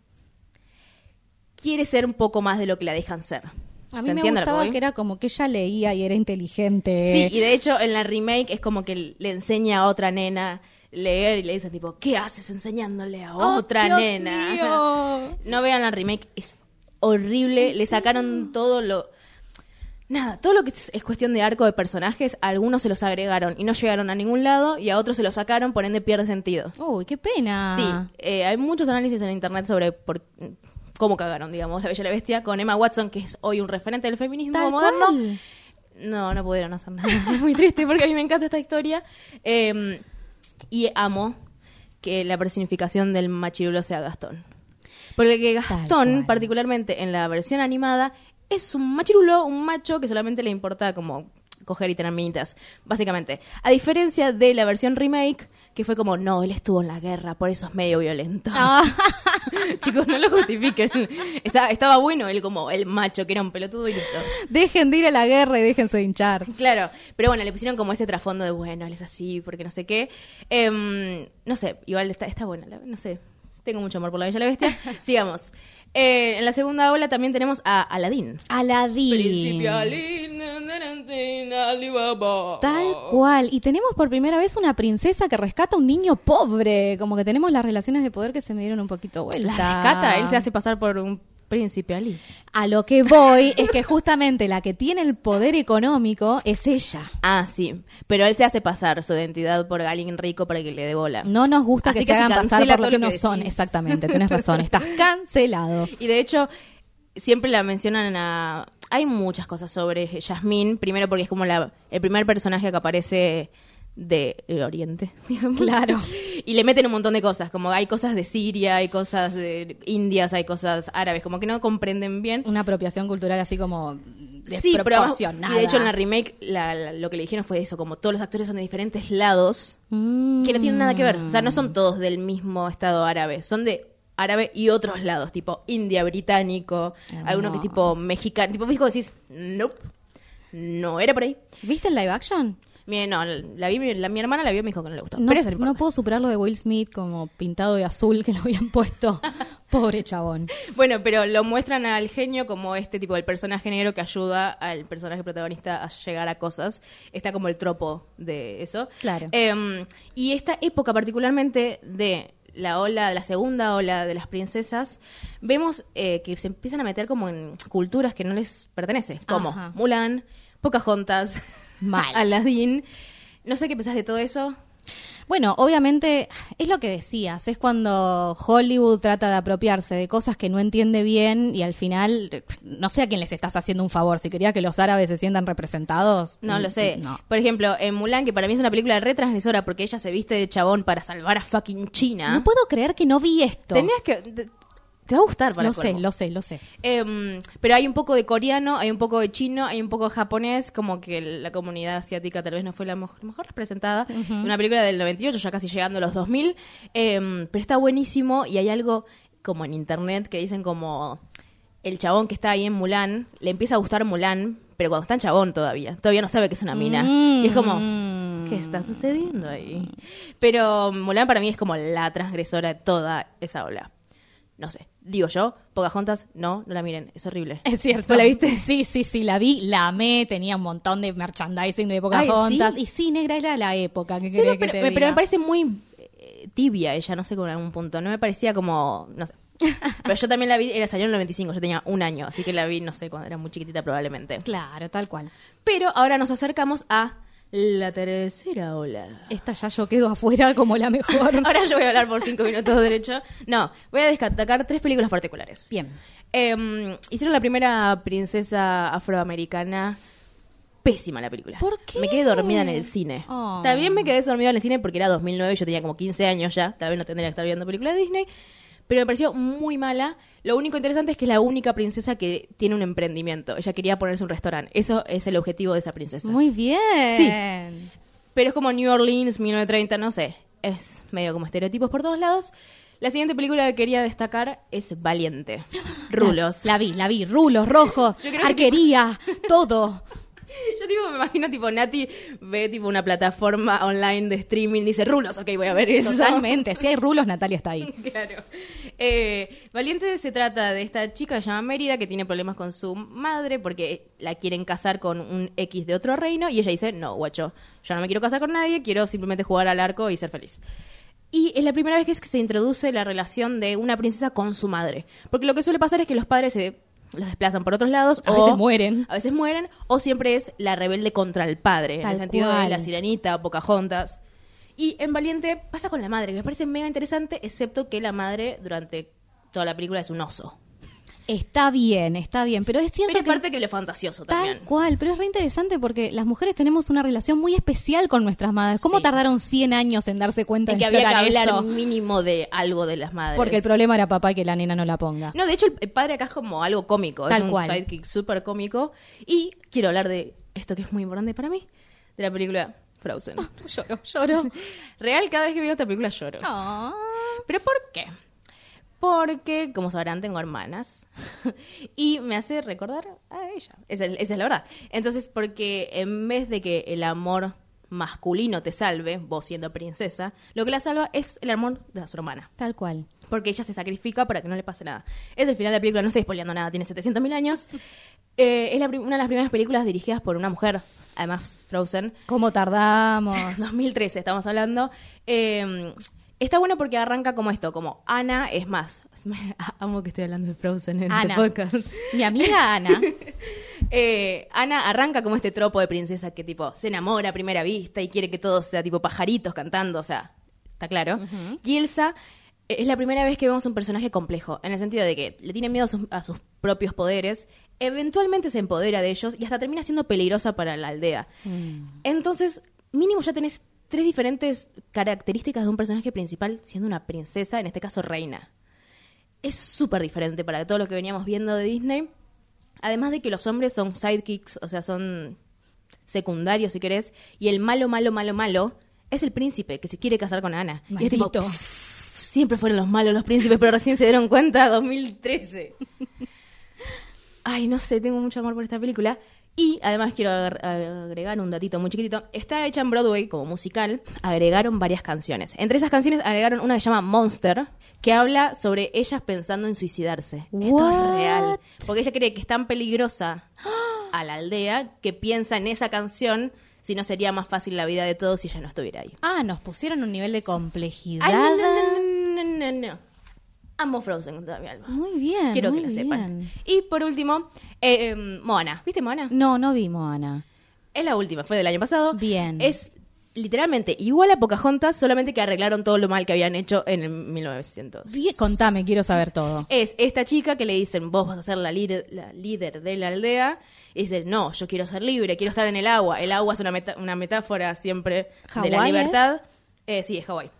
Speaker 3: quiere ser un poco más de lo que la dejan ser.
Speaker 4: A
Speaker 3: ¿Se
Speaker 4: mí me
Speaker 3: que
Speaker 4: gustaba que era como que ella leía y era inteligente.
Speaker 3: Sí, y de hecho en la remake es como que le enseña a otra nena leer y le dice tipo, ¿qué haces enseñándole a
Speaker 4: ¡Oh,
Speaker 3: otra nena?
Speaker 4: mío!
Speaker 3: No vean la remake, es horrible, le sacaron todo lo... Nada, todo lo que es es cuestión de arco de personajes, a algunos se los agregaron y no llegaron a ningún lado y a otros se los sacaron, por ende pierde sentido.
Speaker 4: Uy, qué pena.
Speaker 3: Sí, eh, hay muchos análisis en internet sobre por- cómo cagaron, digamos, La Bella y la Bestia con Emma Watson, que es hoy un referente del feminismo
Speaker 4: Tal
Speaker 3: moderno.
Speaker 4: cual.
Speaker 3: No, no pudieron hacer nada. Es muy triste porque a mí me encanta esta historia. Eh, y amo que la personificación del machirulo sea Gastón. Porque que Gastón, particularmente en la versión animada, es un machirulo, un macho que solamente le importa como coger y tener minitas, básicamente. A diferencia de la versión remake, que fue como, no, él estuvo en la guerra, por eso es medio violento.
Speaker 4: Ah.
Speaker 3: Chicos, no lo justifiquen. Estaba, estaba bueno él como el macho, que era un pelotudo y listo.
Speaker 4: Dejen de ir a la guerra y déjense de hinchar.
Speaker 3: Claro, pero bueno, le pusieron como ese trasfondo de, bueno, él es así, porque no sé qué. Em, no sé, igual está, está buena, no sé. Tengo mucho amor por la Bella la Bestia. Sigamos. Eh, en la segunda ola también tenemos a Aladín.
Speaker 4: Aladín.
Speaker 3: Príncipe Alibaba.
Speaker 4: Tal cual. Y tenemos por primera vez una princesa que rescata a un niño pobre. Como que tenemos las relaciones de poder que se me dieron un poquito vuelta.
Speaker 3: La rescata, él se hace pasar por un príncipe Ali.
Speaker 4: A lo que voy es que justamente la que tiene el poder económico es ella.
Speaker 3: Ah, sí. Pero él se hace pasar su identidad por alguien rico para que le dé bola.
Speaker 4: No nos gusta
Speaker 3: Así
Speaker 4: que,
Speaker 3: que
Speaker 4: se
Speaker 3: se
Speaker 4: hagan pasar por lo que
Speaker 3: lo
Speaker 4: no son. Exactamente, tenés razón. Estás cancelado.
Speaker 3: Y de hecho, siempre la mencionan a... Hay muchas cosas sobre Yasmín. Primero porque es como la, el primer personaje que aparece del Oriente, digamos.
Speaker 4: Claro.
Speaker 3: Y le meten un montón de cosas. Como hay cosas de Siria, hay cosas de Indias, hay cosas árabes. Como que no comprenden bien.
Speaker 4: Una apropiación cultural así como
Speaker 3: Sí, pero
Speaker 4: desproporcionada.
Speaker 3: y de hecho en la remake la- la- lo que le dijeron fue eso, como todos los actores son de diferentes lados
Speaker 4: Mm.
Speaker 3: que no tienen nada que ver. O sea, no son todos del mismo estado árabe, son de árabe y otros lados, tipo India, británico, alguno que tipo mexicano. Tipo, vos decís, nope, no era por ahí.
Speaker 4: ¿Viste el live action?
Speaker 3: Mi, no, la vi, la, mi hermana la vio y me dijo que no le gustó.
Speaker 4: No,
Speaker 3: pero eso no
Speaker 4: puedo superar lo de Will Smith como pintado de azul que lo habían puesto. Pobre chabón.
Speaker 3: Bueno, pero lo muestran al genio como este tipo, el personaje negro que ayuda al personaje protagonista a llegar a cosas. Está como el tropo de eso.
Speaker 4: Claro.
Speaker 3: Eh, y esta época particularmente de la ola, de la segunda ola de las princesas, vemos eh, que se empiezan a meter como en culturas que no les pertenece, como
Speaker 4: Ajá.
Speaker 3: Mulan, Pocahontas,
Speaker 4: Mal.
Speaker 3: Aladdin. No sé qué pensás de todo eso.
Speaker 4: Bueno, obviamente es lo que decías, es cuando Hollywood trata de apropiarse de cosas que no entiende bien y al final no sé a quién les estás haciendo un favor, si quería que los árabes se sientan representados.
Speaker 3: No lo sé.
Speaker 4: No.
Speaker 3: Por ejemplo, en Mulan, que para mí es una película retransgresora porque ella se viste de chabón para salvar a fucking China.
Speaker 4: No puedo creer que no vi esto.
Speaker 3: Tenías que. Te, va a gustar para
Speaker 4: lo sé, lo sé, lo sé.
Speaker 3: Em, pero hay un poco de coreano, hay un poco de chino, hay un poco de japonés, como que la comunidad asiática tal vez no fue la mejor, mejor representada. Una película del 98, ya casi llegando a los 2000, em, pero está buenísimo y hay algo como en internet que dicen como el chabón que está ahí en Mulan, le empieza a gustar Mulan, pero cuando está en chabón todavía, todavía no sabe que es una mina. Y es como, ¿Qué está sucediendo ahí? Pero Mulan para mí es como la transgresora de toda esa ola. No sé, digo yo, Pocahontas, no, no la miren, es horrible.
Speaker 4: Es cierto.
Speaker 3: ¿Vos la viste?
Speaker 4: Sí, sí, sí, la vi, la amé, tenía un montón de merchandising de Pocahontas.
Speaker 3: ¿sí?
Speaker 4: Y sí, negra era la época, ¿qué
Speaker 3: Sí, no,
Speaker 4: que
Speaker 3: pero,
Speaker 4: te
Speaker 3: pero
Speaker 4: diga?
Speaker 3: me parece muy eh, tibia ella, no sé, con algún punto. No me parecía como, no sé. Pero yo también la vi, era salió en el 95, yo tenía un año, así que la vi, no sé, cuando era muy chiquitita probablemente.
Speaker 4: Claro, tal cual.
Speaker 3: Pero ahora nos acercamos a la tercera ola.
Speaker 4: Esta ya yo quedo afuera como la mejor.
Speaker 3: Ahora yo voy a hablar por cinco minutos derecho. No, voy a destacar tres películas particulares.
Speaker 4: Bien.
Speaker 3: Eh, hicieron la primera princesa afroamericana. Pésima la película.
Speaker 4: ¿Por qué?
Speaker 3: Me quedé dormida en el cine.
Speaker 4: Oh.
Speaker 3: También me quedé dormida en el cine porque era 2009 y yo tenía como 15 años ya. Tal vez no tendría que estar viendo películas de Disney. Pero me pareció muy mala. Lo único interesante es que es la única princesa que tiene un emprendimiento. Ella quería ponerse un restaurante. Eso es el objetivo de esa princesa.
Speaker 4: Muy bien.
Speaker 3: Sí. Pero es como New Orleans, 1930, no sé. Es medio como estereotipos por todos lados. La siguiente película que quería destacar es Valiente. Rulos.
Speaker 4: La, la vi, la vi. Rulos,
Speaker 3: que
Speaker 4: arquería, todo.
Speaker 3: Yo tipo, me imagino tipo Nati ve tipo una plataforma online de streaming, dice rulos, ok, voy a ver eso.
Speaker 4: Totalmente. Si hay rulos, Natalia está ahí.
Speaker 3: Claro. Eh, Valiente se trata de esta chica que se llama Mérida que tiene problemas con su madre porque la quieren casar con un X de otro reino y ella dice, no, guacho, yo no me quiero casar con nadie, quiero simplemente jugar al arco y ser feliz. Y es la primera vez que se introduce la relación de una princesa con su madre. Porque lo que suele pasar es que los padres se los desplazan por otros lados.
Speaker 4: A
Speaker 3: o
Speaker 4: veces mueren.
Speaker 3: A veces mueren. O siempre es la rebelde contra el padre. en el sentido de la sirenita, Pocahontas. Y en Valiente pasa con la madre, que me parece mega interesante, excepto que la madre durante toda la película es un oso.
Speaker 4: Está bien, está bien. Pero es cierto
Speaker 3: Pero es
Speaker 4: que...
Speaker 3: parte que lo fantasioso
Speaker 4: Tal
Speaker 3: también.
Speaker 4: cual, pero es re interesante porque las mujeres tenemos una relación muy especial con nuestras madres. ¿Cómo
Speaker 3: Sí.
Speaker 4: tardaron 100 años en darse cuenta
Speaker 3: En
Speaker 4: de
Speaker 3: que había que hablar
Speaker 4: eso?
Speaker 3: mínimo de algo de las madres.
Speaker 4: Porque el problema era papá y que la nena no la ponga.
Speaker 3: No, de hecho, el- padre acá es como algo cómico.
Speaker 4: Tal
Speaker 3: es un
Speaker 4: cual.
Speaker 3: sidekick súper cómico. Y quiero hablar de esto que es muy importante para mí, de la película Frozen.
Speaker 4: Lloro, lloro.
Speaker 3: Real, cada vez que veo esta película lloro.
Speaker 4: Ah.
Speaker 3: ¿Pero por qué? Porque, como sabrán, tengo hermanas y me hace recordar a ella. Esa, es- esa es la verdad. Entonces, porque en vez de que el amor masculino te salve, vos siendo princesa, lo que la salva es el amor de su hermana.
Speaker 4: Tal cual.
Speaker 3: Porque ella se sacrifica para que no le pase nada. Es el final de la película, no estoy spoileando nada, tiene 700.000 años. Eh, es la una de las primeras películas dirigidas por una mujer, además Frozen.
Speaker 4: ¿Cómo tardamos?
Speaker 3: 2013 estamos hablando. Eh, está bueno porque arranca como esto, como Ana es más. Amo que estoy hablando de Frozen en
Speaker 4: Ana.
Speaker 3: este podcast.
Speaker 4: Mi amiga Ana.
Speaker 3: Eh, Ana arranca como este tropo de princesa que tipo se enamora a primera vista y quiere que todo sea tipo pajaritos cantando, o sea, está claro. Y Elsa es la primera vez que vemos un personaje complejo, en el sentido de que le tiene miedo a sus, a sus propios poderes, eventualmente se empodera de ellos y hasta termina siendo peligrosa para la aldea. Entonces, mínimo ya tenés tres diferentes características de un personaje principal siendo una princesa, en este caso reina. Es súper diferente para todo lo que veníamos viendo de Disney. Además de que los hombres son sidekicks, o sea, son secundarios si querés, y el malo, malo, malo, malo es el príncipe que se quiere casar con Ana. Y es tipo,
Speaker 4: Maldito.
Speaker 3: "Pff, siempre fueron los malos los príncipes, pero recién se dieron cuenta 2013. Ay, no sé, tengo mucho amor por esta película. Y además quiero agregar un datito muy chiquitito. Está hecha en Broadway como musical. Agregaron varias canciones. Entre esas canciones agregaron una que se llama Monster, que habla sobre ellas pensando en suicidarse. Esto es real. Porque ella cree que es tan peligrosa a la aldea que piensa en esa canción si no sería más fácil la vida de todos si ella no estuviera ahí.
Speaker 4: Ah, nos pusieron un nivel de complejidad.
Speaker 3: Ay, no, no, no, no, no, no. Amo Frozen con toda mi alma.
Speaker 4: Muy bien.
Speaker 3: Quiero
Speaker 4: muy
Speaker 3: que lo
Speaker 4: bien.
Speaker 3: sepan. Y por último, eh, em, Moana. ¿Viste Moana?
Speaker 4: No, no vimos, Ana.
Speaker 3: Es la última, fue del año pasado.
Speaker 4: Bien.
Speaker 3: Es literalmente igual a Pocahontas, solamente que arreglaron todo lo mal que habían hecho en el 1900.
Speaker 4: Bien, Contame, quiero saber todo.
Speaker 3: Es esta chica que le dicen, vos vas a ser la líder, la líder de la aldea. Y dice, no, yo quiero ser libre, quiero estar en el agua. El agua es una, meta- una metáfora siempre de
Speaker 4: ¿Hawái
Speaker 3: la libertad. Eh, sí, es Hawái.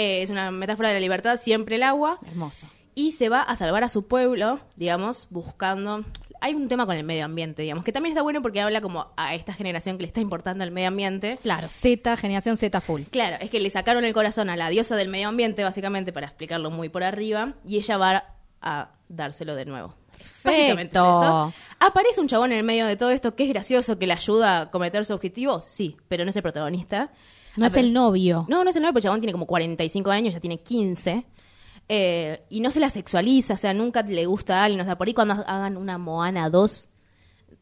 Speaker 3: Eh, es una metáfora de la libertad, siempre el agua.
Speaker 4: Hermoso.
Speaker 3: y se va a salvar a su pueblo, digamos, buscando... Hay un tema con el medio ambiente, digamos, que también está bueno porque habla como a esta generación que le está importando el medio ambiente.
Speaker 4: Claro, Z, generación Z full.
Speaker 3: Claro, es que le sacaron el corazón a la diosa del medio ambiente, básicamente, para explicarlo muy por arriba, y ella va a dárselo de nuevo. Básicamente es eso. ¿Aparece un chabón en el medio de todo esto que es gracioso, que le ayuda a cometer su objetivo? Sí, pero no es el protagonista.
Speaker 4: No es el novio.
Speaker 3: No, no es el novio, porque el chabón tiene como 45 años, ya tiene 15. eh, y no se la sexualiza, o sea, nunca le gusta a alguien. O sea, por ahí cuando hagan una Moana 2,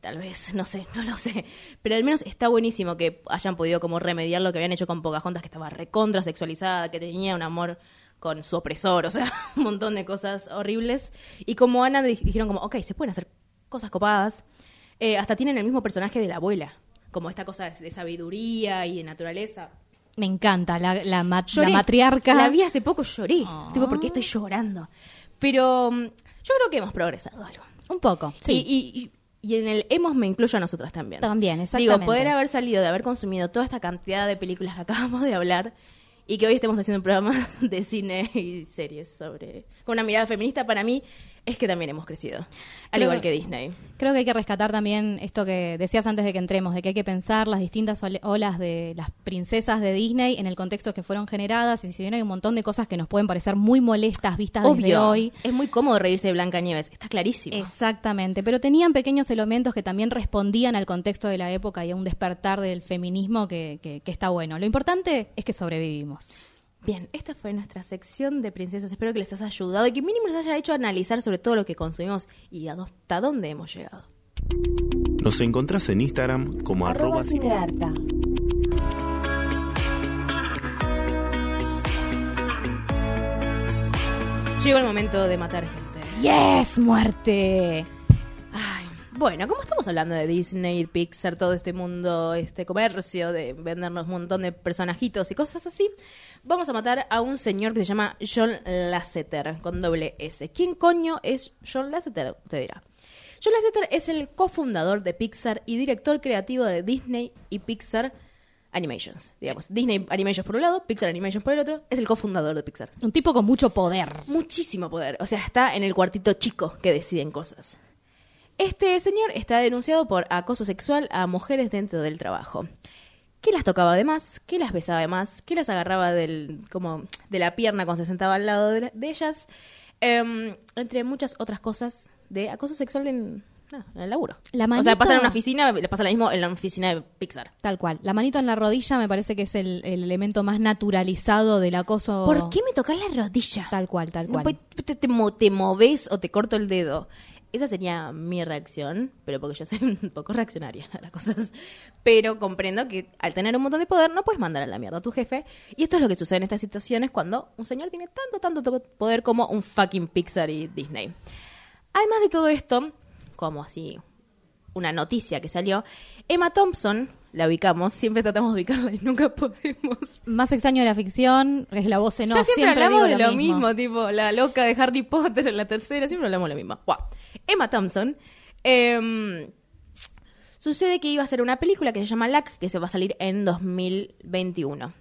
Speaker 3: tal vez, no sé, no lo sé. Pero al menos está buenísimo que hayan podido como remediar lo que habían hecho con Pocahontas, que estaba recontra sexualizada, que tenía un amor con su opresor, o sea, un montón de cosas horribles. Y como Ana di- dijeron como, ok, se pueden hacer cosas copadas. Eh, hasta tienen el mismo personaje de la abuela, como esta cosa de, de sabiduría y de naturaleza.
Speaker 4: Me encanta, la, la, ma- la matriarca.
Speaker 3: La vi hace poco, lloré.
Speaker 4: Ah.
Speaker 3: Tipo, ¿por qué estoy llorando? Pero mm, yo creo que hemos progresado algo.
Speaker 4: Un poco, sí.
Speaker 3: Y, y- y- y en el hemos me incluyo a nosotras también.
Speaker 4: También, exactamente.
Speaker 3: Digo, poder haber salido de haber consumido toda esta cantidad de películas que acabamos de hablar y que hoy estemos haciendo un programa de cine y series sobre... Con una mirada feminista, para mí es que también hemos crecido. Al
Speaker 4: Creo
Speaker 3: igual
Speaker 4: que-
Speaker 3: que Disney.
Speaker 4: Creo que hay que rescatar también esto que decías antes de que entremos, de que hay que pensar las distintas olas de las princesas de Disney en el contexto que fueron generadas. Y si bien hay un montón de cosas que nos pueden parecer muy molestas vistas desde
Speaker 3: Obvio.
Speaker 4: hoy.
Speaker 3: Es muy cómodo reírse de Blanca Nieves. Está clarísimo.
Speaker 4: Exactamente, pero tenían pequeños elementos que también respondían al contexto de la época y a un despertar del feminismo que, que- que está bueno. Lo importante es que sobrevivimos.
Speaker 3: Bien, esta fue nuestra sección de princesas. Espero que les haya ayudado y que mínimo les haya hecho analizar sobre todo lo que consumimos y hasta dónde hemos llegado.
Speaker 5: Nos encontrás en Instagram como arroba
Speaker 10: cinearta.
Speaker 3: Llegó el momento de matar gente.
Speaker 4: ¡Yes! ¡Muerte!
Speaker 3: Bueno, como estamos hablando de Disney, Pixar, todo este mundo, este comercio de vendernos un montón de personajitos y cosas así, vamos a matar a un señor que se llama John Lasseter, con doble S. ¿Quién coño es John Lasseter? Usted dirá. John Lasseter es el cofundador de Pixar y director creativo de Disney y Pixar Animations. Digamos, Disney Animations por un lado, Pixar Animations por el otro, es el cofundador de Pixar.
Speaker 4: Un tipo con mucho poder.
Speaker 3: Muchísimo poder. O sea, está en el cuartito chico que deciden cosas. Este señor está denunciado por acoso sexual a mujeres dentro del trabajo. Que las tocaba de más, que las besaba de más, que las agarraba del, como de la pierna cuando se sentaba al lado de, la- de ellas. Em, entre muchas otras cosas de acoso sexual en, en el laburo.
Speaker 4: La
Speaker 3: O sea, pasa en una oficina, le pasa lo mismo en la oficina de Pixar.
Speaker 4: Tal cual. La manito en la rodilla me parece que es el, el elemento más naturalizado del acoso.
Speaker 3: ¿Por qué me tocas la rodilla?
Speaker 4: Tal cual, tal
Speaker 3: No,
Speaker 4: cual.
Speaker 3: pues, te, te, te moves o te corto el dedo. Esa sería mi reacción, pero porque yo soy un poco reaccionaria a las cosas. Pero comprendo que al tener un montón de poder no puedes mandar a la mierda a tu jefe. Y esto es lo que sucede en estas situaciones cuando un señor tiene tanto, tanto to- poder como un fucking Pixar y Disney. Además de todo esto, como así una noticia que salió, Emma Thompson, la ubicamos, siempre tratamos de ubicarla y nunca podemos.
Speaker 4: Más extraño de la ficción es la voz en
Speaker 3: ya
Speaker 4: off.
Speaker 3: siempre, hablamos de lo mismo. tipo la loca de Harry Potter en la tercera, siempre hablamos de lo mismo. Buah. Emma Thompson. em, sucede que iba a hacer una película que se llama Lack, que se va a salir en 2021.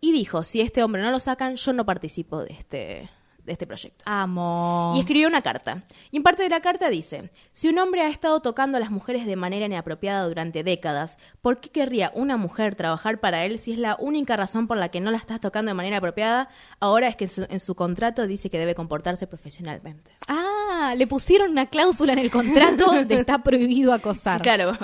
Speaker 3: Y dijo, si este hombre no lo sacan, yo no participo de este, de este proyecto.
Speaker 4: Amo.
Speaker 3: Y escribió una carta. Y en parte de la carta dice, si un hombre ha estado tocando a las mujeres de manera inapropiada durante décadas, ¿por qué querría una mujer trabajar para él si es la única razón por la que no la estás tocando de manera apropiada? Ahora es que en su, en su contrato dice que debe comportarse profesionalmente.
Speaker 4: Ah, le pusieron una cláusula en el contrato de está prohibido acosar.
Speaker 3: Claro,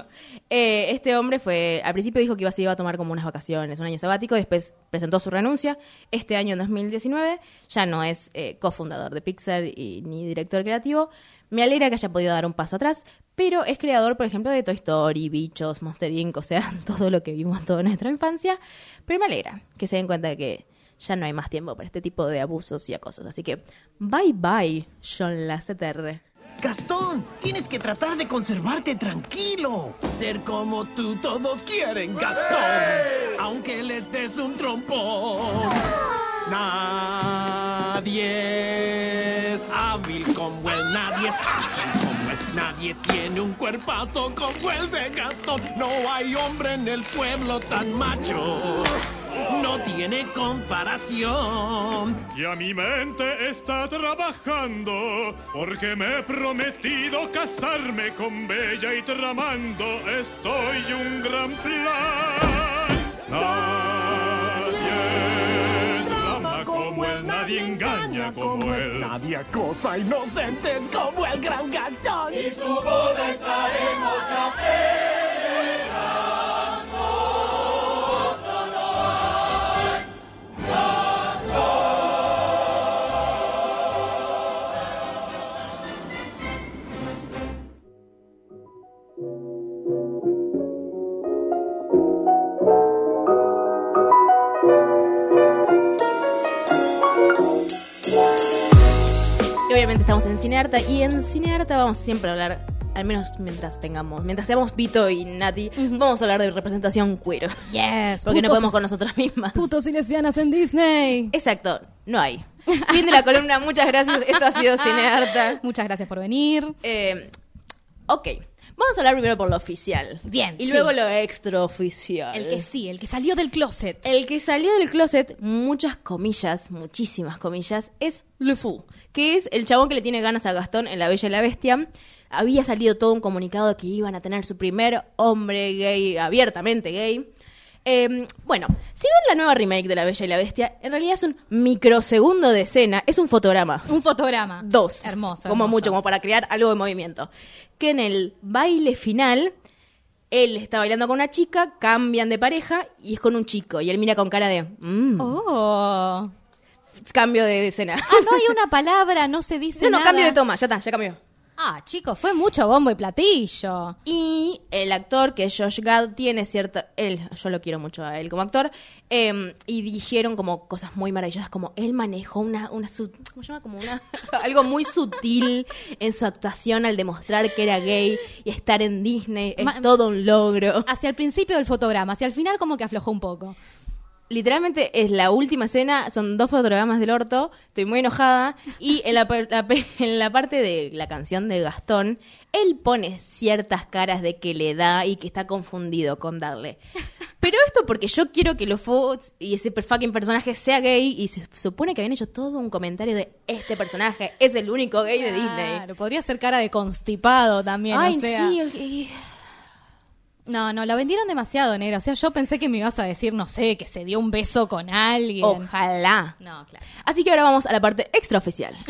Speaker 3: Eh, este hombre fue, al principio dijo que iba, se iba a tomar como unas vacaciones, un año sabático, después presentó su renuncia. Este año, en 2019, ya no es eh, cofundador de Pixar y, ni director creativo. Me alegra que haya podido dar un paso atrás, pero es creador, por ejemplo, de Toy Story, Bichos, Monster Inc., o sea, todo lo que vimos toda nuestra infancia. Pero me alegra que se den cuenta de que ya no hay más tiempo para este tipo de abusos y acosos. Así que, bye bye, John Lasseter.
Speaker 11: Gastón, tienes que tratar de conservarte tranquilo. Ser como tú todos quieren, Gastón. Aunque les des un trompón. Nadie es hábil como él, nadie es ágil como él. Nadie tiene un cuerpazo como el de Gastón. No hay hombre en el pueblo tan macho. No tiene comparación.
Speaker 12: Ya mi mente está trabajando porque me he prometido casarme con Bella y tramando estoy un gran plan. Nadie trama como él, nadie engaña como él.
Speaker 11: Nadie acosa a inocentes como el gran Gastón.
Speaker 12: Y su boda estaremos ya celebrando.
Speaker 3: Y obviamente estamos en Cinearta y en Cinearta vamos siempre a hablar, al menos mientras tengamos, mientras seamos Vito y Nati, vamos a hablar de representación queer.
Speaker 4: Yes,
Speaker 3: Porque no podemos con nosotras mismas.
Speaker 4: Putos y lesbianas en Disney.
Speaker 3: Exacto, no hay. Fin de la columna, muchas gracias. Esto ha sido Cinearta.
Speaker 4: Muchas gracias por venir.
Speaker 3: Eh, ok, vamos a hablar primero por lo oficial.
Speaker 4: Bien,
Speaker 3: Y
Speaker 4: sí.
Speaker 3: luego lo extraoficial.
Speaker 4: El que sí, el que salió del closet.
Speaker 3: El que salió del closet, muchas comillas, muchísimas comillas, es Le Fou, que es el chabón que le tiene ganas a Gastón en La Bella y la Bestia. Había salido todo un comunicado de que iban a tener su primer hombre gay, abiertamente gay. Eh, bueno, si ven la nueva remake de La Bella y la Bestia, en realidad es un microsegundo de escena, es un fotograma.
Speaker 4: Un fotograma.
Speaker 3: Dos.
Speaker 4: Hermoso.
Speaker 3: Como
Speaker 4: hermoso.
Speaker 3: mucho, como para crear algo de movimiento. Que en el baile final, él está bailando con una chica, cambian de pareja y es con un chico. Y él mira con cara de. "Mm".
Speaker 4: Oh.
Speaker 3: Cambio de escena.
Speaker 4: Ah, no hay una palabra, no se dice
Speaker 3: no, no,
Speaker 4: nada.
Speaker 3: cambio de toma, ya está, ya cambió.
Speaker 4: Ah, chicos, fue mucho bombo y platillo.
Speaker 3: Y el actor, que es Josh Gad, tiene cierta... Él, yo lo quiero mucho a él como actor. eh, y dijeron como cosas muy maravillosas, como él manejó una... una su- ¿Cómo se llama? Como una... algo muy sutil en su actuación al demostrar que era gay y estar en Disney. Es
Speaker 4: Ma-
Speaker 3: todo un logro.
Speaker 4: Hacia el principio del fotograma, hacia el final como que aflojó un poco.
Speaker 3: Literalmente es la última escena, son dos fotogramas del orto, estoy muy enojada, y en la, la en la parte de la canción de Gastón, él pone ciertas caras de que le da y que está confundido con darle. Pero esto porque yo quiero que los Fox y ese fucking personaje sea gay y se supone que habían hecho todo un comentario de este personaje es el único gay de Disney.
Speaker 4: Claro, podría ser cara de constipado también,
Speaker 3: Ay,
Speaker 4: o sea.
Speaker 3: sí.
Speaker 4: No, no, la vendieron demasiado, negra. O sea, yo pensé que me ibas a decir, no sé, que se dio un beso con alguien.
Speaker 3: Ojalá.
Speaker 4: No, claro.
Speaker 3: Así que ahora vamos a la parte extraoficial.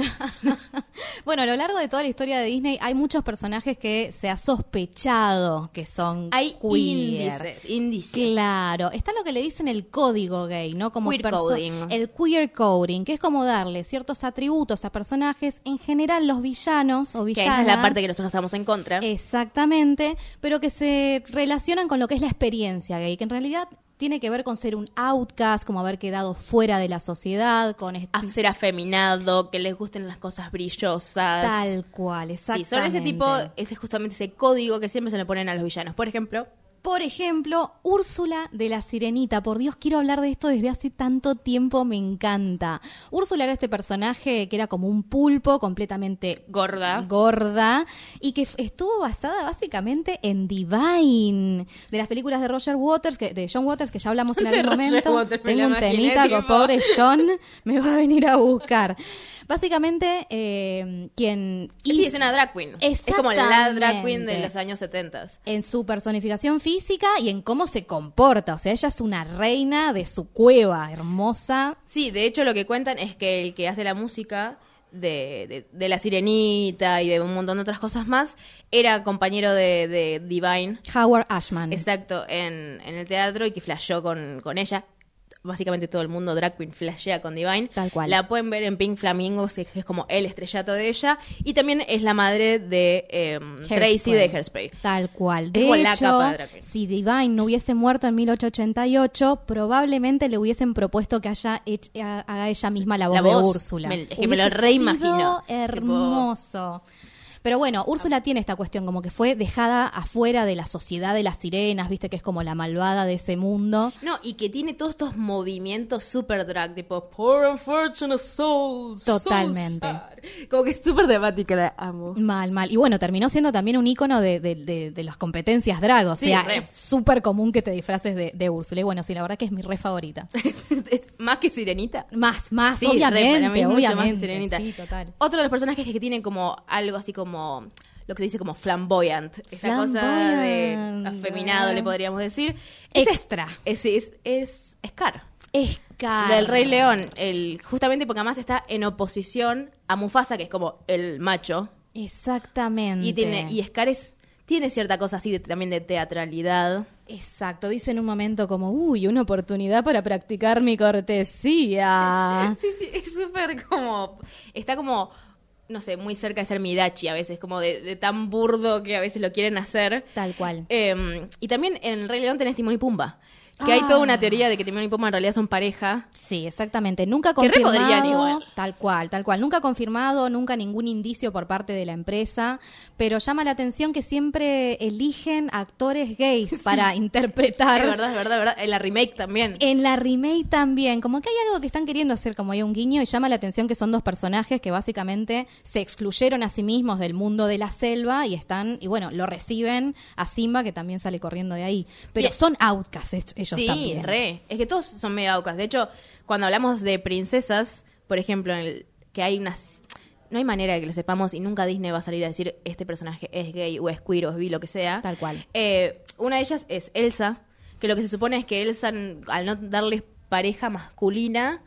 Speaker 4: Bueno, a lo largo de toda la historia de Disney hay muchos personajes que se ha sospechado que son
Speaker 3: Hay
Speaker 4: queer.
Speaker 3: índices, índices.
Speaker 4: Claro, está lo que le dicen el código gay, ¿no? Como
Speaker 3: Queer
Speaker 4: perso-
Speaker 3: coding.
Speaker 4: El queer coding, que es como darle ciertos atributos a personajes, en general los villanos o
Speaker 3: Que
Speaker 4: villanas.
Speaker 3: esa es la parte que nosotros estamos en contra.
Speaker 4: Exactamente, pero que se relacionan con lo que es la experiencia gay, que en realidad tiene que ver con ser un outcast, como haber quedado fuera de la sociedad, con
Speaker 3: ser afeminado, que les gusten las cosas brillosas.
Speaker 4: tal cual,
Speaker 3: Sí,
Speaker 4: exactamente.
Speaker 3: son ese tipo, ese es justamente ese código que siempre se le ponen a los villanos. Por ejemplo,
Speaker 4: Por ejemplo, Úrsula de la Sirenita. Por Dios, quiero hablar de esto desde hace tanto tiempo, me encanta. Úrsula era este personaje que era como un pulpo completamente
Speaker 3: gorda.
Speaker 4: gorda y que estuvo basada básicamente en Divine, de las películas de Roger Waters, que, de John Waters, que ya hablamos en algún momento.
Speaker 3: Waters,
Speaker 4: Tengo un temita
Speaker 3: tipo.
Speaker 4: pobre John me va a venir a buscar. Básicamente, eh, quien
Speaker 3: sí,
Speaker 4: hizo-
Speaker 3: es una drag queen. Es como la drag queen de los años 70.
Speaker 4: en su personificación física y en cómo se comporta. O sea, ella es una reina de su cueva, hermosa.
Speaker 3: Sí, de hecho lo que cuentan es que el que hace la música de, de- de La Sirenita y de un montón de otras cosas más era compañero de, de Divine.
Speaker 4: Howard Ashman.
Speaker 3: Exacto, en, en el teatro y que flasheó con, con ella. Básicamente todo el mundo drag queen flashea con Divine.
Speaker 4: Tal cual.
Speaker 3: La pueden ver en Pink Flamingos, que es como el estrellato de ella. Y también es la madre de eh, Tracy de Hairspray.
Speaker 4: Tal cual. De
Speaker 3: como la
Speaker 4: hecho,
Speaker 3: capa de
Speaker 4: si Divine no hubiese muerto en 1888, probablemente le hubiesen propuesto que haya hech- ha- haga ella misma la voz,
Speaker 3: La
Speaker 4: de
Speaker 3: voz,
Speaker 4: Úrsula.
Speaker 3: me- es que me lo reimagino.
Speaker 4: Hermoso. Pero bueno, Úrsula tiene esta cuestión como que fue dejada afuera de la sociedad de las sirenas, viste que es como la malvada de ese mundo.
Speaker 3: No, y que tiene todos estos movimientos super drag, tipo Poor Unfortunate Souls. so
Speaker 4: Totalmente.
Speaker 3: Como que es súper temática, la amo.
Speaker 4: Mal, mal. Y bueno, terminó siendo también un icono de, de- de- de las competencias drag. O sea, es súper común que te disfraces de, Úrsula. Y bueno, sí, la verdad que es mi re favorita.
Speaker 3: Más que Sirenita.
Speaker 4: Más, más,
Speaker 3: Sí, re,
Speaker 4: obviamente.
Speaker 3: para mí mucho más que
Speaker 4: obviamente.
Speaker 3: Sirenita.
Speaker 4: Sí, total.
Speaker 3: Otro de los personajes que tienen como algo así como lo que se dice como flamboyant, esa cosa de afeminado le podríamos decir.
Speaker 4: Extra.
Speaker 3: Es, es, es Scar.
Speaker 4: Scar.
Speaker 3: del Rey León, el, justamente porque además está en oposición a Mufasa, que es como el macho,
Speaker 4: Exactamente.
Speaker 3: y tiene y Scar es, tiene cierta cosa así de- también de teatralidad.
Speaker 4: Exacto, dice en un momento como, uy, una oportunidad para practicar mi cortesía.
Speaker 3: Sí, sí, es súper como. Está como. No sé, muy cerca de ser Midachi a veces, como de, de tan burdo que a veces lo quieren hacer.
Speaker 4: Tal cual.
Speaker 3: Eh, y también en El Rey León tenés Timón y Pumba. Que hay
Speaker 4: Ah.
Speaker 3: toda una teoría de que Timón y Pumba en realidad son pareja.
Speaker 4: Sí, exactamente. Nunca
Speaker 3: Que re
Speaker 4: confirmado.
Speaker 3: podrían igual.
Speaker 4: Tal cual, tal cual. Nunca confirmado, nunca ningún indicio por parte de la empresa. Pero llama la atención que siempre eligen actores gays para interpretar.
Speaker 3: Es verdad, es verdad, es verdad. En la remake también.
Speaker 4: En la remake también, como que hay algo que están queriendo hacer, como hay un guiño, y llama la atención que son dos personajes que básicamente se excluyeron a sí mismos del mundo de la selva y están, y bueno, lo reciben a Simba, que también sale corriendo de ahí. Pero
Speaker 3: Bien.
Speaker 4: son outcasts est- ellos
Speaker 3: sí,
Speaker 4: también.
Speaker 3: re. Es que todos son medio aucas. De hecho, cuando hablamos de princesas, por ejemplo, en el, que hay unas... No hay manera de que lo sepamos y nunca Disney va a salir a decir este personaje es gay o es queer o es bi, lo que sea.
Speaker 4: Tal cual.
Speaker 3: Eh, una de ellas es Elsa, que lo que se supone es que Elsa, al no darles pareja masculina,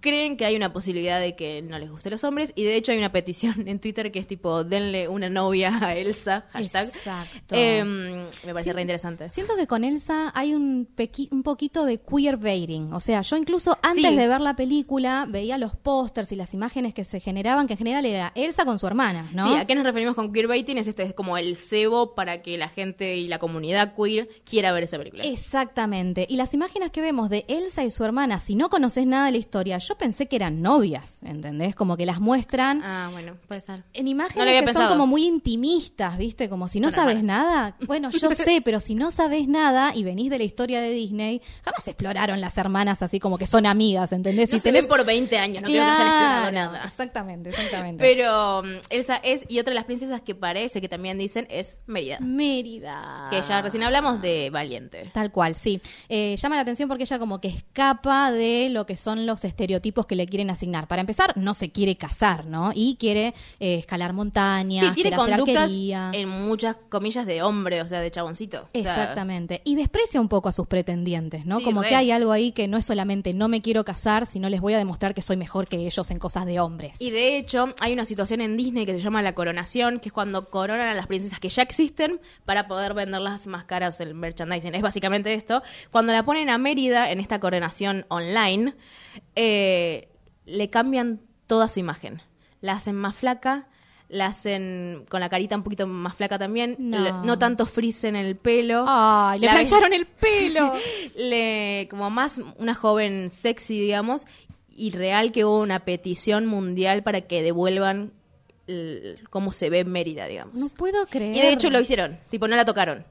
Speaker 3: creen que hay una posibilidad de que no les guste los hombres y de hecho hay una petición en Twitter que es tipo denle una novia a Elsa hashtag
Speaker 4: Exacto.
Speaker 3: Eh, me parece
Speaker 4: Sí.
Speaker 3: re interesante
Speaker 4: Siento que con Elsa hay un, pequi- un poquito de queerbaiting. O sea, yo incluso antes
Speaker 3: Sí.
Speaker 4: de ver la película veía los pósters y las imágenes que se generaban, que en general era Elsa con su hermana, ¿no?
Speaker 3: Sí, ¿a qué nos referimos con queerbaiting? Es esto, es como el cebo para que la gente y la comunidad queer quiera ver esa película.
Speaker 4: Exactamente. Y las imágenes que vemos de Elsa y su hermana, si no conoces nada de la historia, yo pensé que eran novias, ¿entendés? Como que las muestran
Speaker 3: Ah, bueno, puede ser.
Speaker 4: en imágenes que son como muy intimistas, ¿viste? Como si no
Speaker 3: Son
Speaker 4: sabes
Speaker 3: hermanas.
Speaker 4: nada. Bueno, yo sé, pero si no sabes nada y venís de la historia de Disney, jamás exploraron las hermanas así como que son amigas, ¿entendés?
Speaker 3: No
Speaker 4: Si
Speaker 3: se ven por 20 años, no creo que hayan explorado nada.
Speaker 4: Exactamente, exactamente.
Speaker 3: Pero mm, Elsa es, y otra de las princesas que parece que también dicen es Mérida.
Speaker 4: Mérida.
Speaker 3: Que ya recién hablamos de Valiente.
Speaker 4: Tal cual, sí. Eh, llama la atención porque ella como que escapa de lo que son los estereotipos que le quieren asignar. Para empezar, no se quiere casar, ¿no? Y quiere eh, escalar montañas,
Speaker 3: Sí, tiene conductas
Speaker 4: arquería.
Speaker 3: en muchas comillas de hombre, o sea, de chaboncito. O sea,
Speaker 4: Exactamente. Y desprecia un poco a sus pretendientes, ¿no?
Speaker 3: Sí,
Speaker 4: Como
Speaker 3: re.
Speaker 4: que hay algo ahí que no es solamente no me quiero casar, sino les voy a demostrar que soy mejor que ellos en cosas de hombres.
Speaker 3: Y de hecho, hay una situación en Disney que se llama la coronación, que es cuando coronan a las princesas que ya existen para poder venderlas más caras en merchandising. Es básicamente esto. Cuando la ponen a Mérida en esta coronación online, eh, le cambian toda su imagen. La hacen más flaca, la hacen con la carita un poquito más flaca también,
Speaker 4: No.
Speaker 3: le- no tanto frizz en el pelo.
Speaker 4: ¡Ay, le
Speaker 3: La
Speaker 4: plancharon el pelo!
Speaker 3: le, como más una joven sexy, digamos, y real que hubo una petición mundial para que devuelvan el- cómo se ve Mérida, digamos.
Speaker 4: No puedo creer.
Speaker 3: y de hecho lo hicieron, tipo, no la tocaron.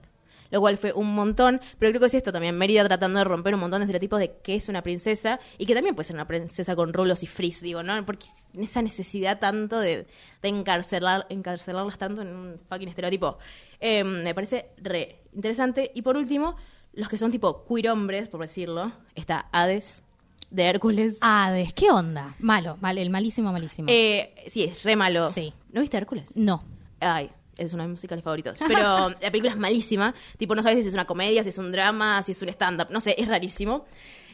Speaker 3: Lo cual fue un montón, pero creo que es esto también, Mérida tratando de romper un montón de estereotipos de qué es una princesa y que también puede ser una princesa con rulos y frizz, digo, ¿no? Porque esa necesidad tanto de, de encarcelar, encarcelarlas tanto en un fucking estereotipo. Eh, me parece re interesante. Y por último, los que son tipo queer hombres, por decirlo, está Hades de Hércules.
Speaker 4: Hades, ¿qué onda? Malo, mal, el malísimo, malísimo.
Speaker 3: Eh, sí, es re malo.
Speaker 4: Sí.
Speaker 3: ¿No viste Hércules?
Speaker 4: no.
Speaker 3: Ay, es uno de mis musicales favoritos. Pero la película es malísima. Tipo, no sabes si es una comedia, si es un drama, si es un stand-up. No sé, es rarísimo.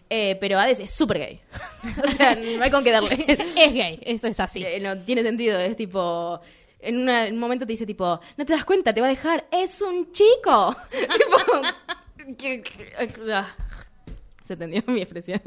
Speaker 3: Eh, pero Hades es súper gay. o sea, no hay con qué darle.
Speaker 4: Es gay, eso es así.
Speaker 3: Eh, no tiene sentido, es tipo... En, una- en un momento te dice tipo, no te das cuenta, te va a dejar, es un chico. tipo, ah, se entendió mi expresión.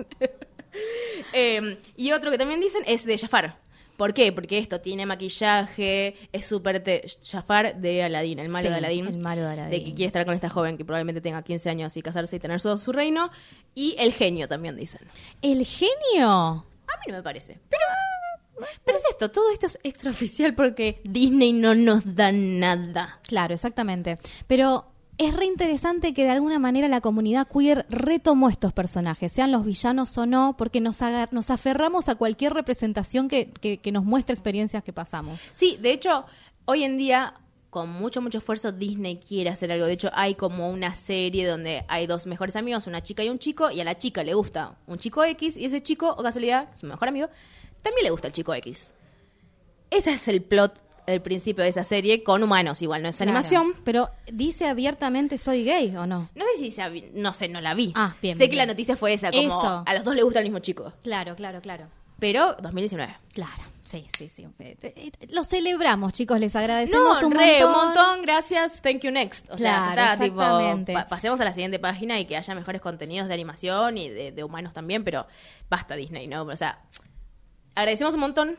Speaker 3: Eh, y otro que también dicen es de Jafar. ¿Por qué? Porque esto tiene maquillaje, es súper Jafar de Aladdin, el malo
Speaker 4: Sí,
Speaker 3: de Aladdin.
Speaker 4: el malo de Aladdin.
Speaker 3: De que quiere estar con esta joven que probablemente tenga 15 años y casarse y tener todo su reino. Y el genio también dicen.
Speaker 4: ¿El genio?
Speaker 3: A mí no me parece. Pero, pero es esto, todo esto es extraoficial porque Disney no nos da nada.
Speaker 4: Claro, exactamente. Pero es re interesante que de alguna manera la comunidad queer retomó estos personajes, sean los villanos o no, porque nos, nos aferramos a cualquier representación que, que- que nos muestre experiencias que pasamos.
Speaker 3: Sí, de hecho, hoy en día, con mucho, mucho esfuerzo, Disney quiere hacer algo. De hecho, hay como una serie donde hay dos mejores amigos, una chica y un chico, y a la chica le gusta un chico X, y ese chico, o casualidad, su mejor amigo, también le gusta el chico X. Ese es el plot el principio de esa serie con humanos, igual no es
Speaker 4: Claro.
Speaker 3: animación.
Speaker 4: Pero dice abiertamente soy gay o no.
Speaker 3: No sé si se no sé, no la vi.
Speaker 4: Ah, bien,
Speaker 3: sé
Speaker 4: bien,
Speaker 3: que la noticia fue esa, como
Speaker 4: Eso.
Speaker 3: a los dos les gusta el mismo chico.
Speaker 4: Claro, claro, claro.
Speaker 3: Pero 2019.
Speaker 4: Claro, sí, sí, sí. Lo celebramos, chicos, les agradecemos
Speaker 3: No,
Speaker 4: un
Speaker 3: re,
Speaker 4: montón.
Speaker 3: un montón, gracias, thank you next. O sea,
Speaker 4: Claro,
Speaker 3: ya está, tipo,
Speaker 4: exactamente.
Speaker 3: pa- pasemos a la siguiente página y que haya mejores contenidos de animación y de, de humanos también, pero basta Disney, ¿no? O sea, agradecemos un montón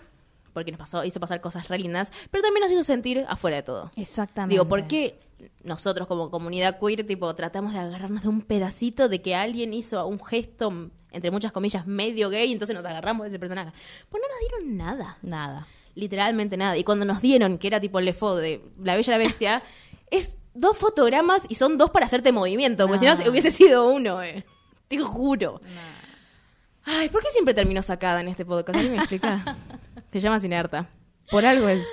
Speaker 3: porque nos pasó, hizo pasar cosas re lindas, pero también nos hizo sentir afuera de todo.
Speaker 4: Exactamente.
Speaker 3: Digo, ¿por qué nosotros como comunidad queer, tipo, tratamos de agarrarnos de un pedacito de que alguien hizo un gesto, entre muchas comillas, medio gay, entonces nos agarramos de ese personaje? Pues no nos dieron nada.
Speaker 4: Nada.
Speaker 3: Literalmente nada. Y cuando nos dieron, que era tipo el lefo de La Bella y la Bestia, es dos fotogramas y son dos para hacerte movimiento, porque
Speaker 4: No.
Speaker 3: si no hubiese sido uno, eh. Te juro. Ay, ¿por qué siempre termino sacada en este podcast? ¿Alguien me explica? Se llama Cinearta. Por algo es.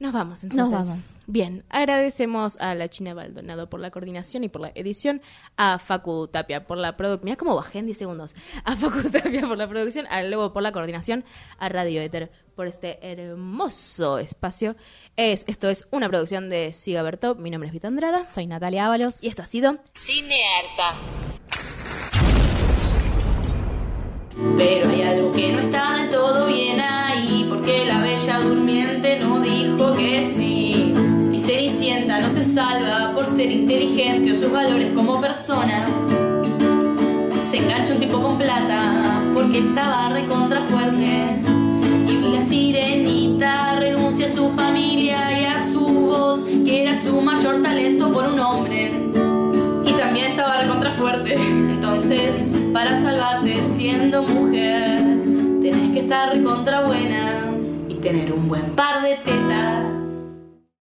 Speaker 3: Nos vamos, entonces.
Speaker 4: Nos vamos.
Speaker 3: Bien, agradecemos a la China Baldonado por la coordinación y por la edición, a Facu Tapia por la producción, mira cómo bajé en 10 segundos, a Facu Tapia por la producción, a Lobo por la coordinación, a Radio Éter por este hermoso espacio. Es, esto es una producción de Siga Bertop, mi nombre es Vita Andrada.
Speaker 4: Soy Natalia Ábalos.
Speaker 3: Y esto ha sido
Speaker 2: Cinearta.
Speaker 10: Pero hay algo que no está porque la bella durmiente no dijo que sí. Y Cenicienta no se salva por ser inteligente o sus valores como persona. Se engancha un tipo con plata porque estaba recontra fuerte. Y la sirenita renuncia a su familia y a su voz, que era su mayor talento por un hombre y también estaba recontra fuerte. Entonces, para salvarte siendo mujer, tenés que estar recontra buena tener un buen par de tetas.